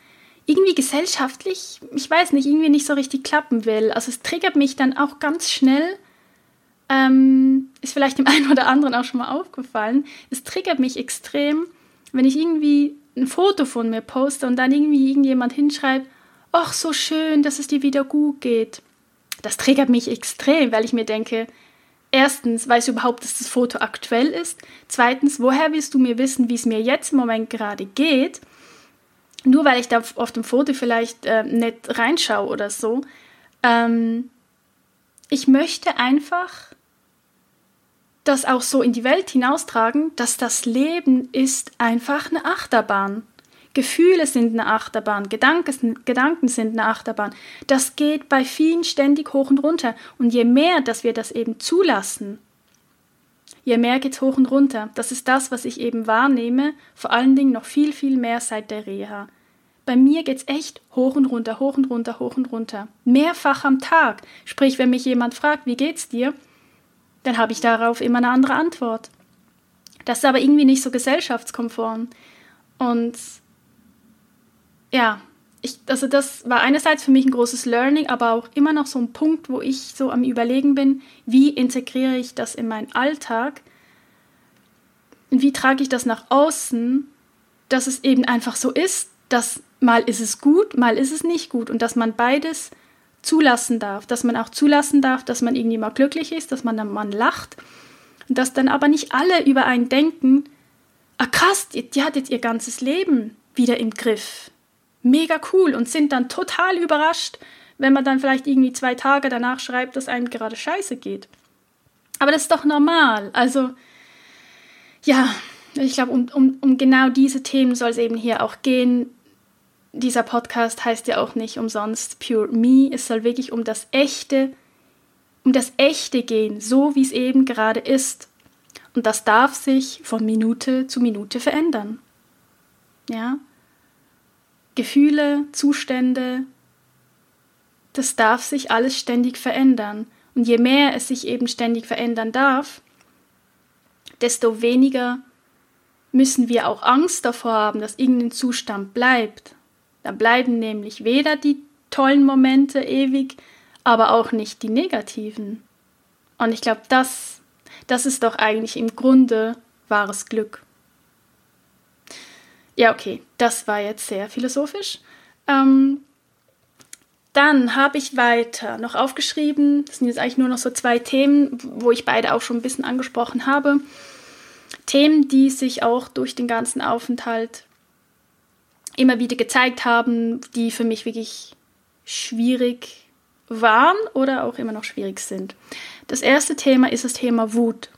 irgendwie gesellschaftlich, ich weiß nicht, irgendwie nicht so richtig klappen will. Also es triggert mich dann auch ganz schnell, ähm, ist vielleicht dem einen oder anderen auch schon mal aufgefallen, es triggert mich extrem, wenn ich irgendwie ein Foto von mir poste und dann irgendwie irgendjemand hinschreibt, ach so schön, dass es dir wieder gut geht. Das triggert mich extrem, weil ich mir denke, erstens, weißt du überhaupt, dass das Foto aktuell ist? Zweitens, woher willst du mir wissen, wie es mir jetzt im Moment gerade geht? Nur weil ich da auf dem Foto vielleicht äh, nicht reinschaue oder so. Ähm, ich möchte einfach das auch so in die Welt hinaustragen, dass das Leben ist einfach eine Achterbahn. Gefühle sind eine Achterbahn, Gedanken, Gedanken sind eine Achterbahn. Das geht bei vielen ständig hoch und runter. Und je mehr, dass wir das eben zulassen, je mehr geht es hoch und runter. Das ist das, was ich eben wahrnehme, vor allen Dingen noch viel, viel mehr seit der Reha. Bei mir geht es echt hoch und runter, hoch und runter, hoch und runter. Mehrfach am Tag. Sprich, wenn mich jemand fragt, wie geht's dir, dann habe ich darauf immer eine andere Antwort. Das ist aber irgendwie nicht so gesellschaftskonform. Und ja, ich, also das war einerseits für mich ein großes Learning, aber auch immer noch so ein Punkt, wo ich so am Überlegen bin, wie integriere ich das in meinen Alltag und wie trage ich das nach außen, dass es eben einfach so ist, dass mal ist es gut, mal ist es nicht gut und dass man beides zulassen darf, dass man auch zulassen darf, dass man irgendwie mal glücklich ist, dass man dann mal lacht und dass dann aber nicht alle über einen denken, ah krass, die, die hat jetzt ihr ganzes Leben wieder im Griff mega cool und sind dann total überrascht, wenn man dann vielleicht irgendwie zwei Tage danach schreibt, dass einem gerade scheiße geht. Aber das ist doch normal. Also, ja, ich glaube, um, um, um genau diese Themen soll es eben hier auch gehen. Dieser Podcast heißt ja auch nicht umsonst Pure Me. Es soll wirklich um das Echte, um das Echte gehen, so wie es eben gerade ist. Und das darf sich von Minute zu Minute verändern. Ja, Gefühle, Zustände, das darf sich alles ständig verändern. Und je mehr es sich eben ständig verändern darf, desto weniger müssen wir auch Angst davor haben, dass irgendein Zustand bleibt. Dann bleiben nämlich weder die tollen Momente ewig, aber auch nicht die negativen. Und ich glaube, das, das ist doch eigentlich im Grunde wahres Glück. Ja, okay, das war jetzt sehr philosophisch. Ähm, dann habe ich weiter noch aufgeschrieben, das sind jetzt eigentlich nur noch so zwei Themen, wo ich beide auch schon ein bisschen angesprochen habe. Themen, die sich auch durch den ganzen Aufenthalt immer wieder gezeigt haben, die für mich wirklich schwierig waren oder auch immer noch schwierig sind. Das erste Thema ist das Thema Wut.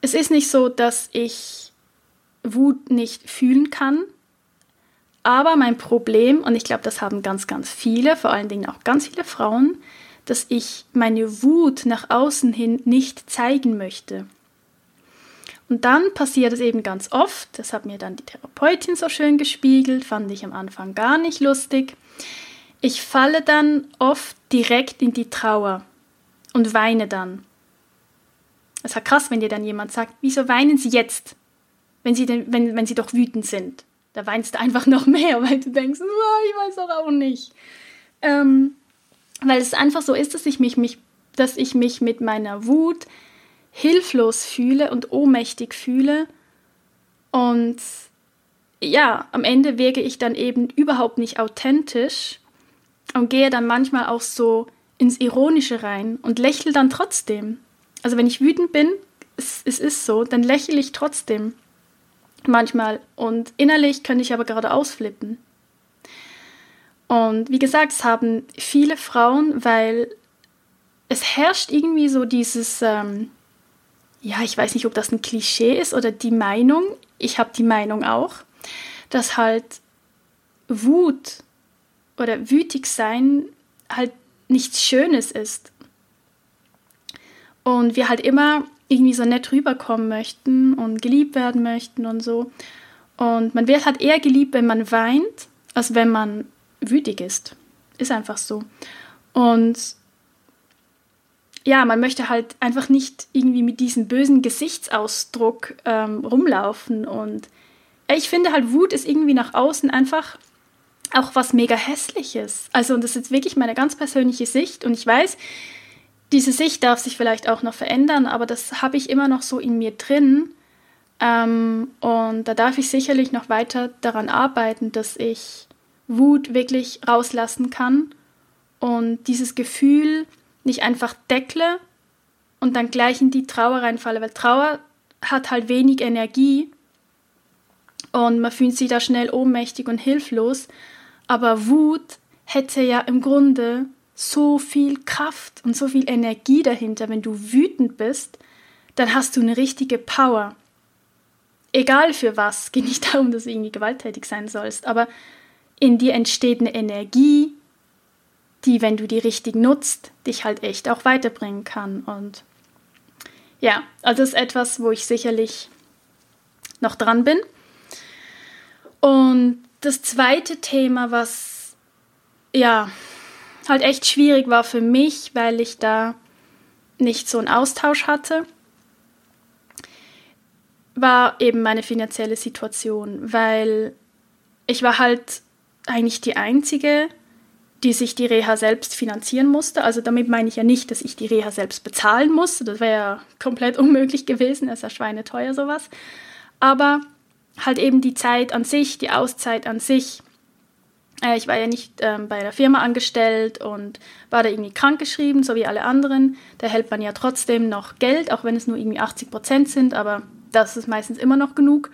Es ist nicht so, dass ich Wut nicht fühlen kann. Aber mein Problem, und ich glaube, das haben ganz, ganz viele, vor allen Dingen auch ganz viele Frauen, dass ich meine Wut nach außen hin nicht zeigen möchte. Und dann passiert es eben ganz oft, das hat mir dann die Therapeutin so schön gespiegelt, fand ich am Anfang gar nicht lustig. Ich falle dann oft direkt in die Trauer und weine dann. Es ist halt krass, wenn dir dann jemand sagt, wieso weinen Sie jetzt, wenn Sie, denn, wenn, wenn Sie doch wütend sind. Da weinst du einfach noch mehr, weil du denkst, ich weiß doch auch nicht. Ähm, weil es einfach so ist, dass ich mich, mich, dass ich mich mit meiner Wut hilflos fühle und ohnmächtig fühle. Und ja, am Ende wirke ich dann eben überhaupt nicht authentisch und gehe dann manchmal auch so ins Ironische rein und lächle dann trotzdem. Also wenn ich wütend bin, es, es ist so, dann lächle ich trotzdem manchmal und innerlich könnte ich aber gerade ausflippen. Und wie gesagt, es haben viele Frauen, weil es herrscht irgendwie so dieses, ähm, ja, ich weiß nicht, ob das ein Klischee ist oder die Meinung, ich habe die Meinung auch, dass halt Wut oder wütig sein halt nichts Schönes ist. Und wir halt immer irgendwie so nett rüberkommen möchten und geliebt werden möchten und so. Und man wird halt eher geliebt, wenn man weint, als wenn man wütig ist. Ist einfach so. Und ja, man möchte halt einfach nicht irgendwie mit diesem bösen Gesichtsausdruck ähm, rumlaufen. Und ich finde halt, Wut ist irgendwie nach außen einfach auch was mega hässliches. Also, und das ist jetzt wirklich meine ganz persönliche Sicht. Und ich weiß, diese Sicht darf sich vielleicht auch noch verändern, aber das habe ich immer noch so in mir drin. Ähm, und da darf ich sicherlich noch weiter daran arbeiten, dass ich Wut wirklich rauslassen kann und dieses Gefühl nicht einfach deckle und dann gleich in die Trauer reinfalle, weil Trauer hat halt wenig Energie und man fühlt sich da schnell ohnmächtig und hilflos. Aber Wut hätte ja im Grunde so viel Kraft und so viel Energie dahinter. Wenn du wütend bist, dann hast du eine richtige Power. Egal für was, geht nicht darum, dass du irgendwie gewalttätig sein sollst, aber in dir entsteht eine Energie, die, wenn du die richtig nutzt, dich halt echt auch weiterbringen kann. Und ja, also das ist etwas, wo ich sicherlich noch dran bin. Und das zweite Thema, was ja halt echt schwierig war für mich, weil ich da nicht so einen Austausch hatte, war eben meine finanzielle Situation, weil ich war halt eigentlich die Einzige, die sich die Reha selbst finanzieren musste. Also damit meine ich ja nicht, dass ich die Reha selbst bezahlen musste. Das wäre ja komplett unmöglich gewesen. Das ist ja schweineteuer sowas. Aber halt eben die Zeit an sich, die Auszeit an sich. Äh, ich war ja nicht ähm, bei der Firma angestellt und war da irgendwie krankgeschrieben, so wie alle anderen. Da hält man ja trotzdem noch Geld, auch wenn es nur irgendwie 80 Prozent sind. Aber das ist meistens immer noch genug.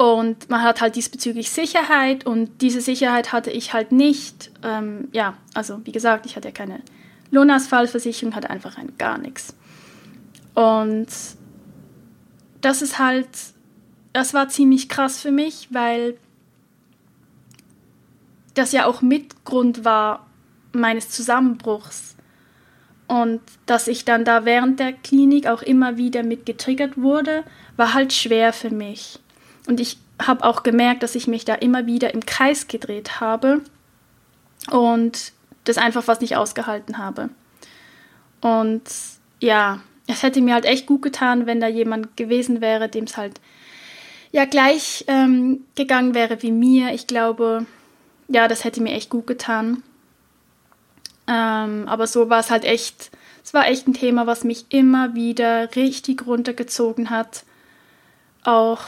Und man hat halt diesbezüglich Sicherheit und diese Sicherheit hatte ich halt nicht. Ähm, ja, also wie gesagt, ich hatte ja keine Lohnausfallversicherung, hatte einfach ein gar nichts. Und das ist halt, das war ziemlich krass für mich, weil das ja auch Mitgrund war meines Zusammenbruchs. Und dass ich dann da während der Klinik auch immer wieder mit getriggert wurde, war halt schwer für mich. Und ich habe auch gemerkt, dass ich mich da immer wieder im Kreis gedreht habe und das einfach fast nicht ausgehalten habe. Und ja, es hätte mir halt echt gut getan, wenn da jemand gewesen wäre, dem es halt ja gleich ähm, gegangen wäre wie mir. Ich glaube, ja, das hätte mir echt gut getan. Ähm, aber so war es halt echt, es war echt ein Thema, was mich immer wieder richtig runtergezogen hat. Auch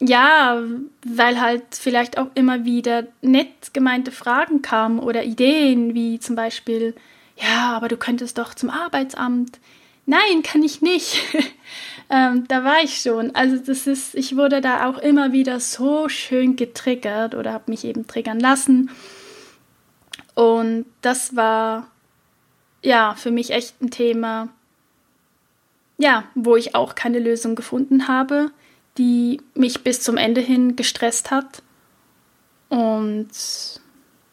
ja, weil halt vielleicht auch immer wieder nett gemeinte Fragen kamen oder Ideen, wie zum Beispiel, ja, aber du könntest doch zum Arbeitsamt. Nein, kann ich nicht. ähm, da war ich schon. Also das ist, ich wurde da auch immer wieder so schön getriggert oder habe mich eben triggern lassen. Und das war ja für mich echt ein Thema, ja, wo ich auch keine Lösung gefunden habe die mich bis zum Ende hin gestresst hat und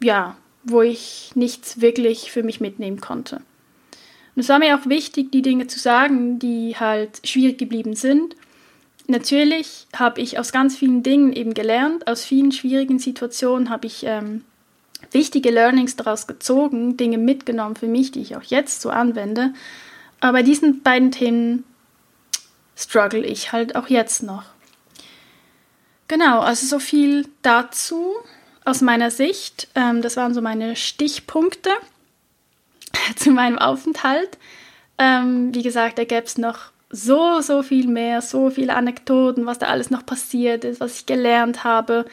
ja, wo ich nichts wirklich für mich mitnehmen konnte. Und es war mir auch wichtig, die Dinge zu sagen, die halt schwierig geblieben sind, natürlich habe ich aus ganz vielen Dingen eben gelernt, aus vielen schwierigen Situationen habe ich ähm, wichtige Learnings daraus gezogen, Dinge mitgenommen für mich, die ich auch jetzt so anwende. Aber bei diesen beiden Themen struggle ich halt auch jetzt noch. Genau, also so viel dazu aus meiner Sicht. Ähm, das waren so meine Stichpunkte zu meinem Aufenthalt. Ähm, wie gesagt, da gäbe es noch so, so viel mehr, so viele Anekdoten, was da alles noch passiert ist, was ich gelernt habe.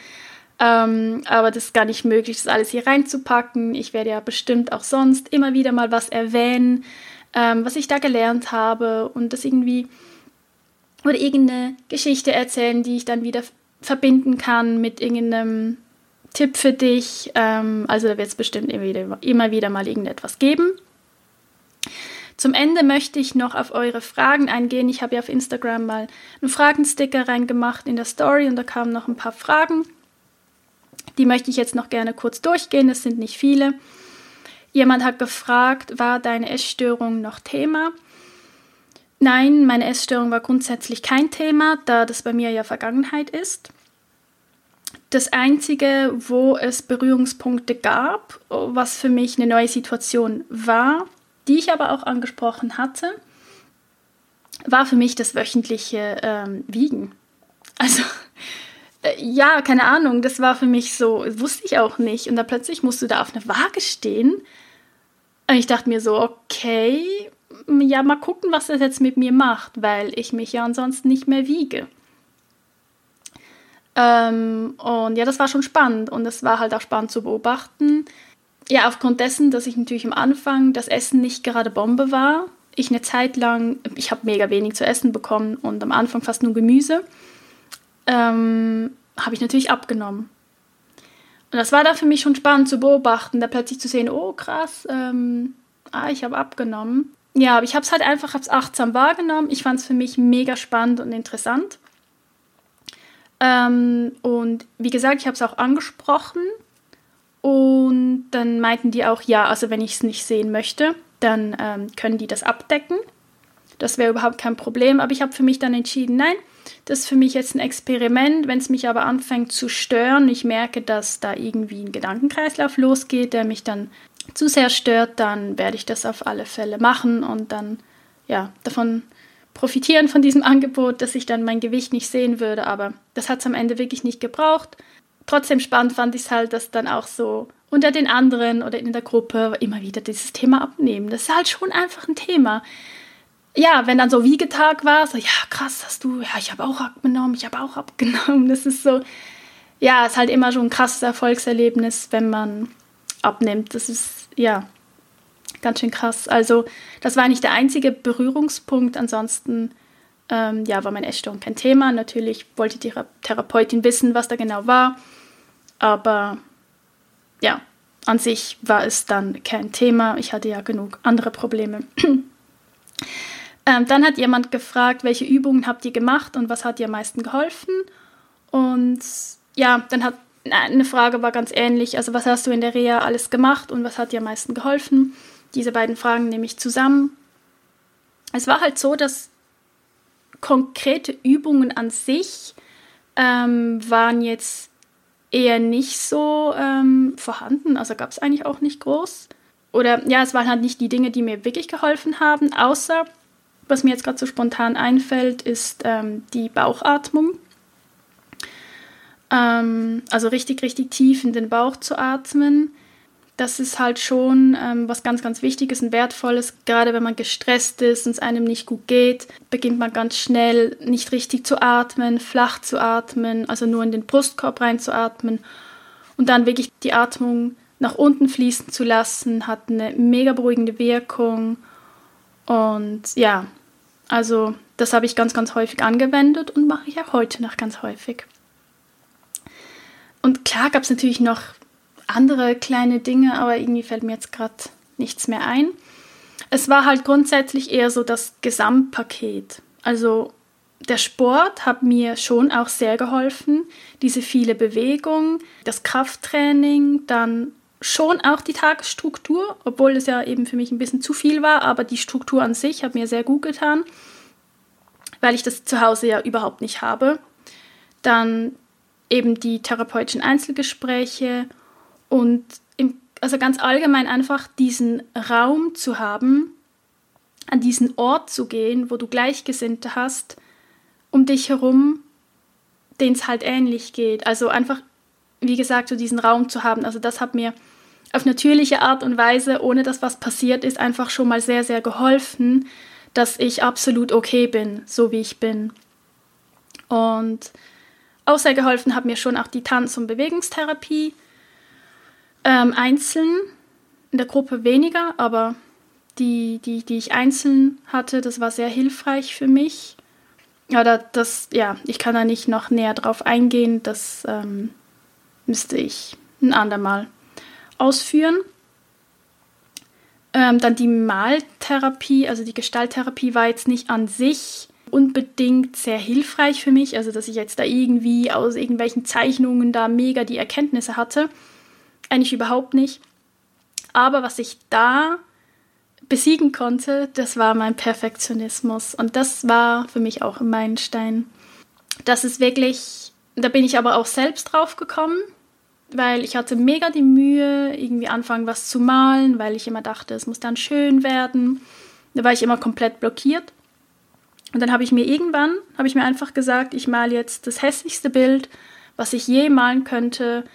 Ähm, aber das ist gar nicht möglich, das alles hier reinzupacken. Ich werde ja bestimmt auch sonst immer wieder mal was erwähnen, ähm, was ich da gelernt habe und das irgendwie oder irgendeine Geschichte erzählen, die ich dann wieder verbinden kann mit irgendeinem Tipp für dich. Ähm, also da wird es bestimmt immer wieder, immer wieder mal irgendetwas geben. Zum Ende möchte ich noch auf eure Fragen eingehen. Ich habe ja auf Instagram mal einen Fragensticker reingemacht in der Story und da kamen noch ein paar Fragen. Die möchte ich jetzt noch gerne kurz durchgehen. Es sind nicht viele. Jemand hat gefragt, war deine Essstörung noch Thema? Nein, meine Essstörung war grundsätzlich kein Thema, da das bei mir ja Vergangenheit ist. Das Einzige, wo es Berührungspunkte gab, was für mich eine neue Situation war, die ich aber auch angesprochen hatte, war für mich das wöchentliche ähm, Wiegen. Also äh, ja, keine Ahnung, das war für mich so, wusste ich auch nicht. Und dann plötzlich musst du da auf einer Waage stehen. Und ich dachte mir so, okay, ja, mal gucken, was das jetzt mit mir macht, weil ich mich ja ansonsten nicht mehr wiege. Ähm, und ja, das war schon spannend und es war halt auch spannend zu beobachten. Ja, aufgrund dessen, dass ich natürlich am Anfang das Essen nicht gerade Bombe war, ich eine Zeit lang, ich habe mega wenig zu essen bekommen und am Anfang fast nur Gemüse ähm, habe ich natürlich abgenommen. Und das war da für mich schon spannend zu beobachten, da plötzlich zu sehen, oh krass, ähm, ah, ich habe abgenommen. Ja, aber ich habe es halt einfach hab's achtsam wahrgenommen. Ich fand es für mich mega spannend und interessant. Ähm, und wie gesagt, ich habe es auch angesprochen. Und dann meinten die auch, ja, also wenn ich es nicht sehen möchte, dann ähm, können die das abdecken. Das wäre überhaupt kein Problem. Aber ich habe für mich dann entschieden, nein, das ist für mich jetzt ein Experiment. Wenn es mich aber anfängt zu stören, ich merke, dass da irgendwie ein Gedankenkreislauf losgeht, der mich dann zu sehr stört, dann werde ich das auf alle Fälle machen und dann ja davon profitieren von diesem Angebot, dass ich dann mein Gewicht nicht sehen würde. Aber das hat es am Ende wirklich nicht gebraucht. Trotzdem spannend fand ich es halt, dass dann auch so unter den anderen oder in der Gruppe immer wieder dieses Thema abnehmen. Das ist halt schon einfach ein Thema ja, wenn dann so Wiegetag war, so, ja, krass, hast du, ja, ich habe auch abgenommen, ich habe auch abgenommen. Das ist so, ja, ist halt immer schon ein krasses Erfolgserlebnis, wenn man abnimmt. Das ist, ja, ganz schön krass. Also, das war nicht der einzige Berührungspunkt. Ansonsten, ähm, ja, war meine Essstörung kein Thema. Natürlich wollte die Therapeutin wissen, was da genau war. Aber, ja, an sich war es dann kein Thema. Ich hatte ja genug andere Probleme. Ähm, dann hat jemand gefragt, welche Übungen habt ihr gemacht und was hat dir am meisten geholfen? Und ja, dann hat eine Frage war ganz ähnlich. Also was hast du in der Reha alles gemacht und was hat dir am meisten geholfen? Diese beiden Fragen nehme ich zusammen. Es war halt so, dass konkrete Übungen an sich ähm, waren jetzt eher nicht so ähm, vorhanden. Also gab es eigentlich auch nicht groß. Oder ja, es waren halt nicht die Dinge, die mir wirklich geholfen haben, außer was mir jetzt gerade so spontan einfällt, ist ähm, die Bauchatmung. Ähm, also richtig, richtig tief in den Bauch zu atmen. Das ist halt schon ähm, was ganz, ganz Wichtiges und Wertvolles. Gerade wenn man gestresst ist und es einem nicht gut geht, beginnt man ganz schnell nicht richtig zu atmen, flach zu atmen, also nur in den Brustkorb reinzuatmen und dann wirklich die Atmung nach unten fließen zu lassen, hat eine mega beruhigende Wirkung und ja, also das habe ich ganz, ganz häufig angewendet und mache ich auch heute noch ganz häufig. Und klar gab es natürlich noch andere kleine Dinge, aber irgendwie fällt mir jetzt gerade nichts mehr ein. Es war halt grundsätzlich eher so das Gesamtpaket. Also der Sport hat mir schon auch sehr geholfen. Diese viele Bewegung, das Krafttraining, dann schon auch die Tagesstruktur, obwohl es ja eben für mich ein bisschen zu viel war, aber die Struktur an sich hat mir sehr gut getan, weil ich das zu Hause ja überhaupt nicht habe. Dann eben die therapeutischen Einzelgespräche und im, also ganz allgemein einfach diesen Raum zu haben, an diesen Ort zu gehen, wo du Gleichgesinnte hast, um dich herum, denen es halt ähnlich geht. Also einfach, wie gesagt, so diesen Raum zu haben. Also das hat mir auf natürliche Art und Weise, ohne dass was passiert ist, einfach schon mal sehr, sehr geholfen, dass ich absolut okay bin, so wie ich bin. Und auch sehr geholfen hat mir schon auch die Tanz- und Bewegungstherapie. Ähm, einzeln, in der Gruppe weniger, aber die, die, die ich einzeln hatte, das war sehr hilfreich für mich. Oder das, ja, ich kann da nicht noch näher drauf eingehen, das ähm, müsste ich ein andermal ausführen. Ähm, dann die Maltherapie, also die Gestalttherapie war jetzt nicht an sich unbedingt sehr hilfreich für mich, also dass ich jetzt da irgendwie aus irgendwelchen Zeichnungen da mega die Erkenntnisse hatte. Eigentlich überhaupt nicht. Aber was ich da besiegen konnte, das war mein Perfektionismus. Und das war für mich auch ein Meilenstein. Das ist wirklich, da bin ich aber auch selbst drauf gekommen, weil ich hatte mega die Mühe, irgendwie anfangen, was zu malen, weil ich immer dachte, es muss dann schön werden. Da war ich immer komplett blockiert. Und dann habe ich mir irgendwann, habe ich mir einfach gesagt, ich male jetzt das hässlichste Bild, was ich je malen könnte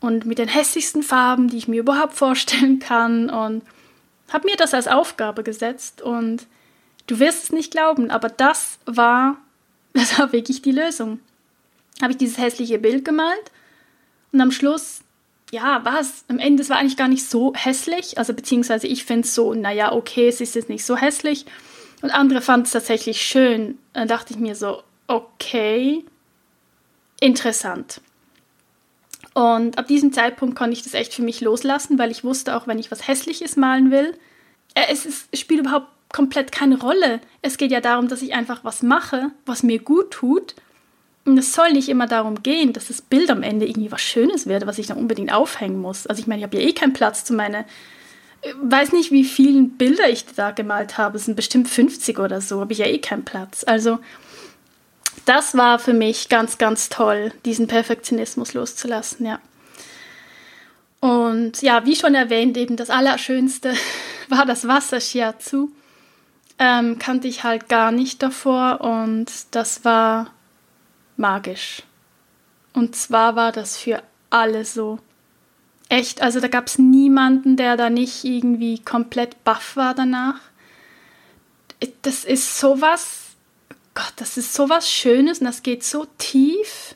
und mit den hässlichsten Farben, die ich mir überhaupt vorstellen kann und habe mir das als Aufgabe gesetzt und du wirst es nicht glauben, aber das war, das war wirklich die Lösung. Habe ich dieses hässliche Bild gemalt und am Schluss, ja, was? Am Ende, es war eigentlich gar nicht so hässlich. Also beziehungsweise ich finde es so, naja, okay, es ist jetzt nicht so hässlich. Und andere fanden es tatsächlich schön. Dann dachte ich mir so, okay, interessant. Und ab diesem Zeitpunkt konnte ich das echt für mich loslassen, weil ich wusste, auch wenn ich was Hässliches malen will, äh, es, es spielt überhaupt komplett keine Rolle. Es geht ja darum, dass ich einfach was mache, was mir gut tut und es soll nicht immer darum gehen, dass das Bild am Ende irgendwie was Schönes wird, was ich dann unbedingt aufhängen muss. Also ich meine, ich habe ja eh keinen Platz zu meiner, äh, weiß nicht, wie viele Bilder ich da gemalt habe. Es sind bestimmt 50 oder so, habe ich ja eh keinen Platz. Also das war für mich ganz, ganz toll, diesen Perfektionismus loszulassen, ja. Und ja, wie schon erwähnt, eben das Allerschönste war das Wasser-Shiatsu. Ähm, kannte ich halt gar nicht davor und das war magisch. Und zwar war das für alle so. Echt, also da gab es niemanden, der da nicht irgendwie komplett baff war danach. Das ist sowas, Gott, das ist sowas Schönes und das geht so tief.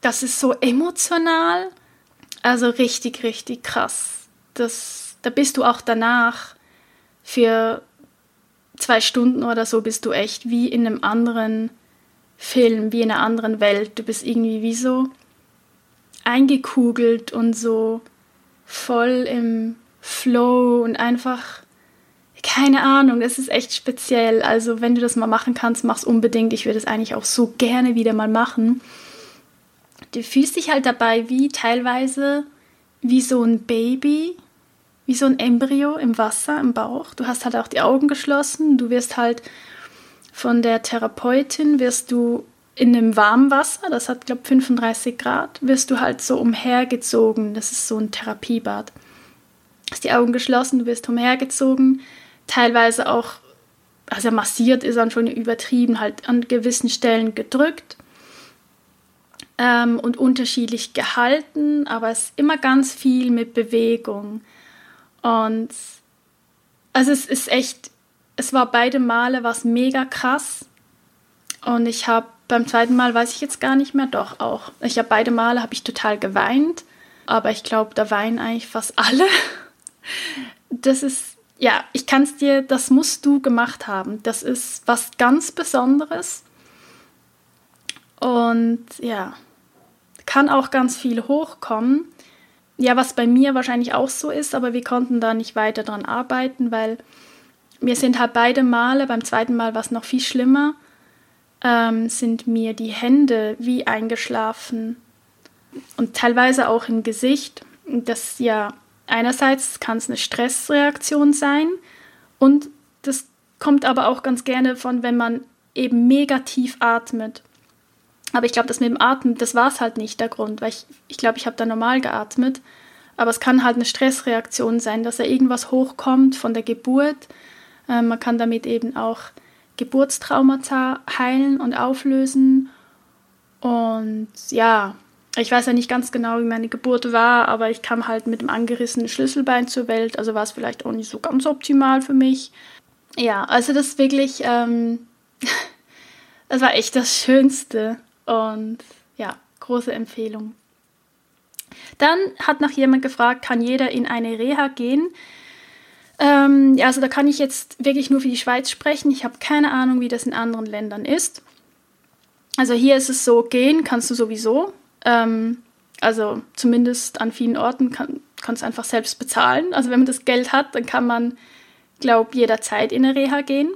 Das ist so emotional. Also richtig, richtig krass. Das, da bist du auch danach für zwei Stunden oder so bist du echt wie in einem anderen Film, wie in einer anderen Welt. Du bist irgendwie wie so eingekugelt und so voll im Flow und einfach keine Ahnung, das ist echt speziell. Also, wenn du das mal machen kannst, mach's unbedingt. Ich würde es eigentlich auch so gerne wieder mal machen. Du fühlst dich halt dabei wie teilweise wie so ein Baby, wie so ein Embryo im Wasser, im Bauch. Du hast halt auch die Augen geschlossen. Du wirst halt von der Therapeutin wirst du in einem warmen Wasser, das hat, glaube ich, 35 Grad, wirst du halt so umhergezogen. Das ist so ein Therapiebad. Hast die Augen geschlossen, du wirst umhergezogen, teilweise auch, also massiert ist dann schon übertrieben, halt an gewissen Stellen gedrückt ähm, und unterschiedlich gehalten, aber es ist immer ganz viel mit Bewegung. Und also es ist echt es war beide Male was mega krass. Und ich habe beim zweiten Mal, weiß ich jetzt gar nicht mehr, doch auch. Ich habe beide Male, habe ich total geweint. Aber ich glaube, da weinen eigentlich fast alle. Das ist, ja, ich kann es dir, das musst du gemacht haben. Das ist was ganz Besonderes. Und ja, kann auch ganz viel hochkommen. Ja, was bei mir wahrscheinlich auch so ist, aber wir konnten da nicht weiter dran arbeiten, weil mir sind halt beide Male, beim zweiten Mal war es noch viel schlimmer, ähm, sind mir die Hände wie eingeschlafen und teilweise auch im Gesicht. Das ja einerseits kann es eine Stressreaktion sein und das kommt aber auch ganz gerne von, wenn man eben mega tief atmet. Aber ich glaube, das mit dem Atmen, das war es halt nicht der Grund, weil ich ich, glaube, ich habe da normal geatmet. Aber es kann halt eine Stressreaktion sein, dass da irgendwas hochkommt von der Geburt. Ähm, man kann damit eben auch Geburtstraumata heilen und auflösen. Und ja, ich weiß ja nicht ganz genau, wie meine Geburt war, aber ich kam halt mit dem angerissenen Schlüsselbein zur Welt, also war es vielleicht auch nicht so ganz optimal für mich. Ja, also das wirklich, ähm, das war echt das Schönste. Und ja, große Empfehlung. Dann hat noch jemand gefragt, kann jeder in eine Reha gehen? Ähm, ja, also da kann ich jetzt wirklich nur für die Schweiz sprechen. Ich habe keine Ahnung, wie das in anderen Ländern ist. Also hier ist es so, gehen kannst du sowieso. Ähm, also zumindest an vielen Orten kann, kannst du einfach selbst bezahlen. Also wenn man das Geld hat, dann kann man, glaube jederzeit in eine Reha gehen.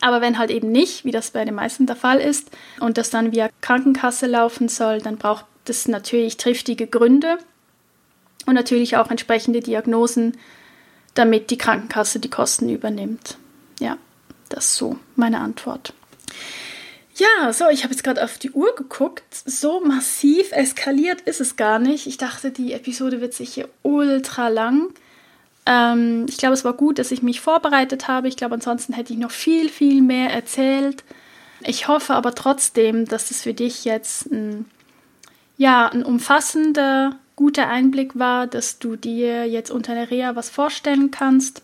Aber wenn halt eben nicht, wie das bei den meisten der Fall ist, und das dann via Krankenkasse laufen soll, dann braucht das natürlich triftige Gründe und natürlich auch entsprechende Diagnosen, damit die Krankenkasse die Kosten übernimmt. Ja, das ist so meine Antwort. Ja, so, ich habe jetzt gerade auf die Uhr geguckt. So massiv eskaliert ist es gar nicht. Ich dachte, die Episode wird sicher ultra lang. Ähm, ich glaube, es war gut, dass ich mich vorbereitet habe. Ich glaube, ansonsten hätte ich noch viel, viel mehr erzählt. Ich hoffe aber trotzdem, dass es für dich jetzt ein, ja, ein umfassender, guter Einblick war, dass du dir jetzt unter der Reha was vorstellen kannst.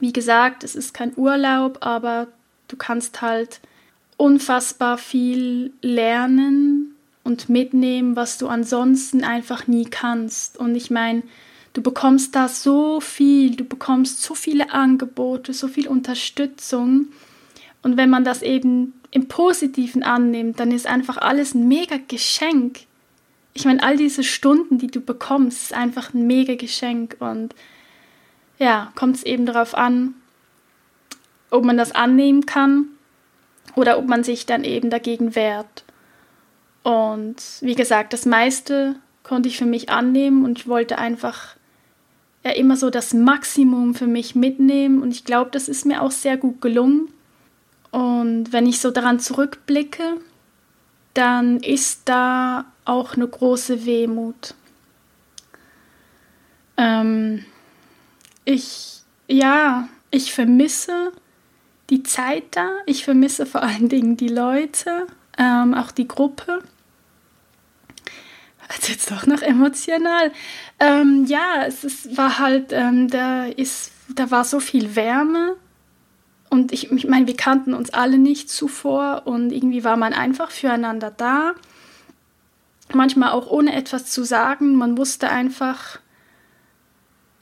Wie gesagt, es ist kein Urlaub, aber du kannst halt unfassbar viel lernen und mitnehmen, was du ansonsten einfach nie kannst. Und ich meine, Du bekommst da so viel, du bekommst so viele Angebote, so viel Unterstützung. Und wenn man das eben im Positiven annimmt, dann ist einfach alles ein mega Geschenk. Ich meine, all diese Stunden, die du bekommst, ist einfach ein mega Geschenk. Und ja, kommt es eben darauf an, ob man das annehmen kann oder ob man sich dann eben dagegen wehrt. Und wie gesagt, das meiste konnte ich für mich annehmen und ich wollte einfach ja immer so das Maximum für mich mitnehmen und ich glaube, das ist mir auch sehr gut gelungen. Und wenn ich so daran zurückblicke, dann ist da auch eine große Wehmut. Ähm, ich, ja, ich vermisse die Zeit da, ich vermisse vor allen Dingen die Leute, ähm, auch die Gruppe also jetzt doch noch emotional. Ähm, ja, es ist, war halt, ähm, da ist, da war so viel Wärme und ich, ich meine, wir kannten uns alle nicht zuvor und irgendwie war man einfach füreinander da. Manchmal auch ohne etwas zu sagen. Man wusste einfach,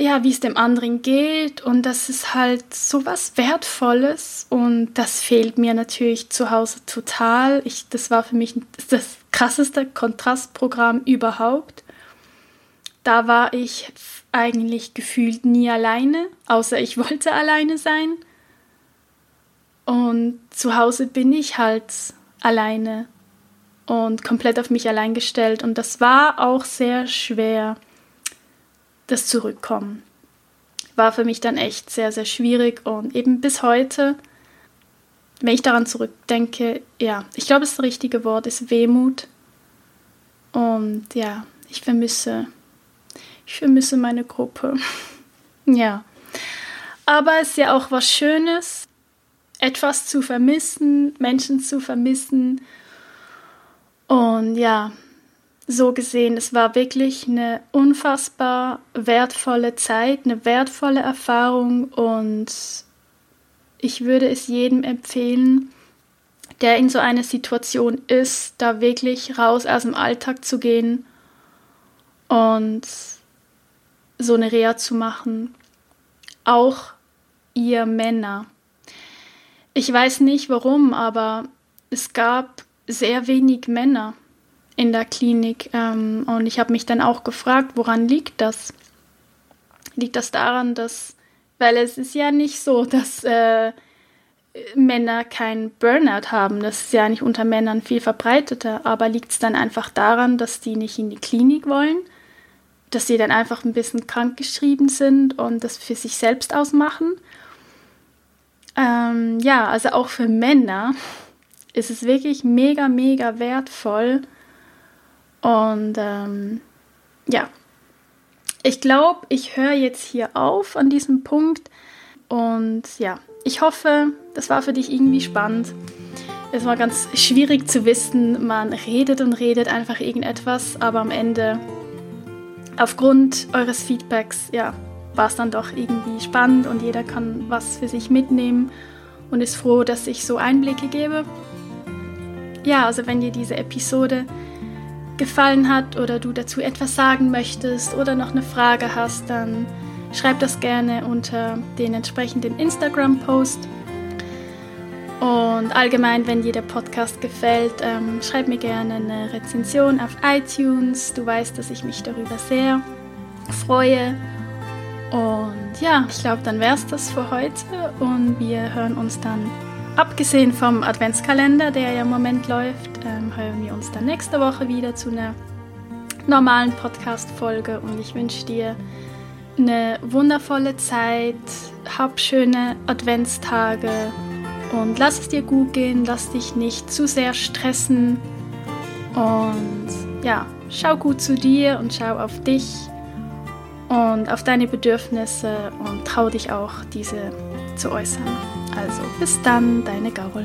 ja, wie es dem anderen geht und das ist halt so was Wertvolles und das fehlt mir natürlich zu Hause total. Ich, das war für mich das krasseste Kontrastprogramm überhaupt. Da war ich eigentlich gefühlt nie alleine, außer ich wollte alleine sein. Und zu Hause bin ich halt alleine und komplett auf mich allein gestellt und das war auch sehr schwer das Zurückkommen war für mich dann echt sehr, sehr schwierig und eben bis heute, wenn ich daran zurückdenke, ja, ich glaube, das richtige Wort ist Wehmut. Und ja, ich vermisse, ich vermisse meine Gruppe. ja. Aber es ist ja auch was Schönes, etwas zu vermissen, Menschen zu vermissen. Und ja, so gesehen, es war wirklich eine unfassbar wertvolle Zeit, eine wertvolle Erfahrung und ich würde es jedem empfehlen, der in so einer Situation ist, da wirklich raus aus dem Alltag zu gehen und so eine Reha zu machen. Auch ihr Männer. Ich weiß nicht warum, aber es gab sehr wenig Männer in der Klinik. Ähm, und ich habe mich dann auch gefragt, woran liegt das? Liegt das daran, dass, weil es ist ja nicht so, dass äh, Männer kein Burnout haben. Das ist ja nicht unter Männern viel verbreiteter. Aber liegt es dann einfach daran, dass die nicht in die Klinik wollen? Dass sie dann einfach ein bisschen krankgeschrieben sind und das für sich selbst ausmachen? Ähm, ja, also auch für Männer ist es wirklich mega, mega wertvoll. Und ähm, ja, ich glaube, ich höre jetzt hier auf an diesem Punkt. Und ja, ich hoffe, das war für dich irgendwie spannend. Es war ganz schwierig zu wissen, man redet und redet einfach irgendetwas, aber am Ende, aufgrund eures Feedbacks, ja, war es dann doch irgendwie spannend und jeder kann was für sich mitnehmen und ist froh, dass ich so Einblicke gebe. Ja, also wenn dir diese Episode gefallen hat oder du dazu etwas sagen möchtest oder noch eine Frage hast, dann schreib das gerne unter den entsprechenden Instagram-Post. Und allgemein, wenn dir der Podcast gefällt, ähm, schreib mir gerne eine Rezension auf iTunes. Du weißt, dass ich mich darüber sehr freue. Und ja, ich glaube, dann wäre es das für heute. Und wir hören uns dann, abgesehen vom Adventskalender, der ja im Moment läuft, ähm, hören wir uns dann nächste Woche wieder zu einer normalen Podcast-Folge. Und ich wünsche dir eine wundervolle Zeit. Hab schöne Adventstage und lass es dir gut gehen, lass dich nicht zu sehr stressen und ja, schau gut zu dir und schau auf dich und auf deine Bedürfnisse und trau dich auch, diese zu äußern. Also bis dann, deine Gaul.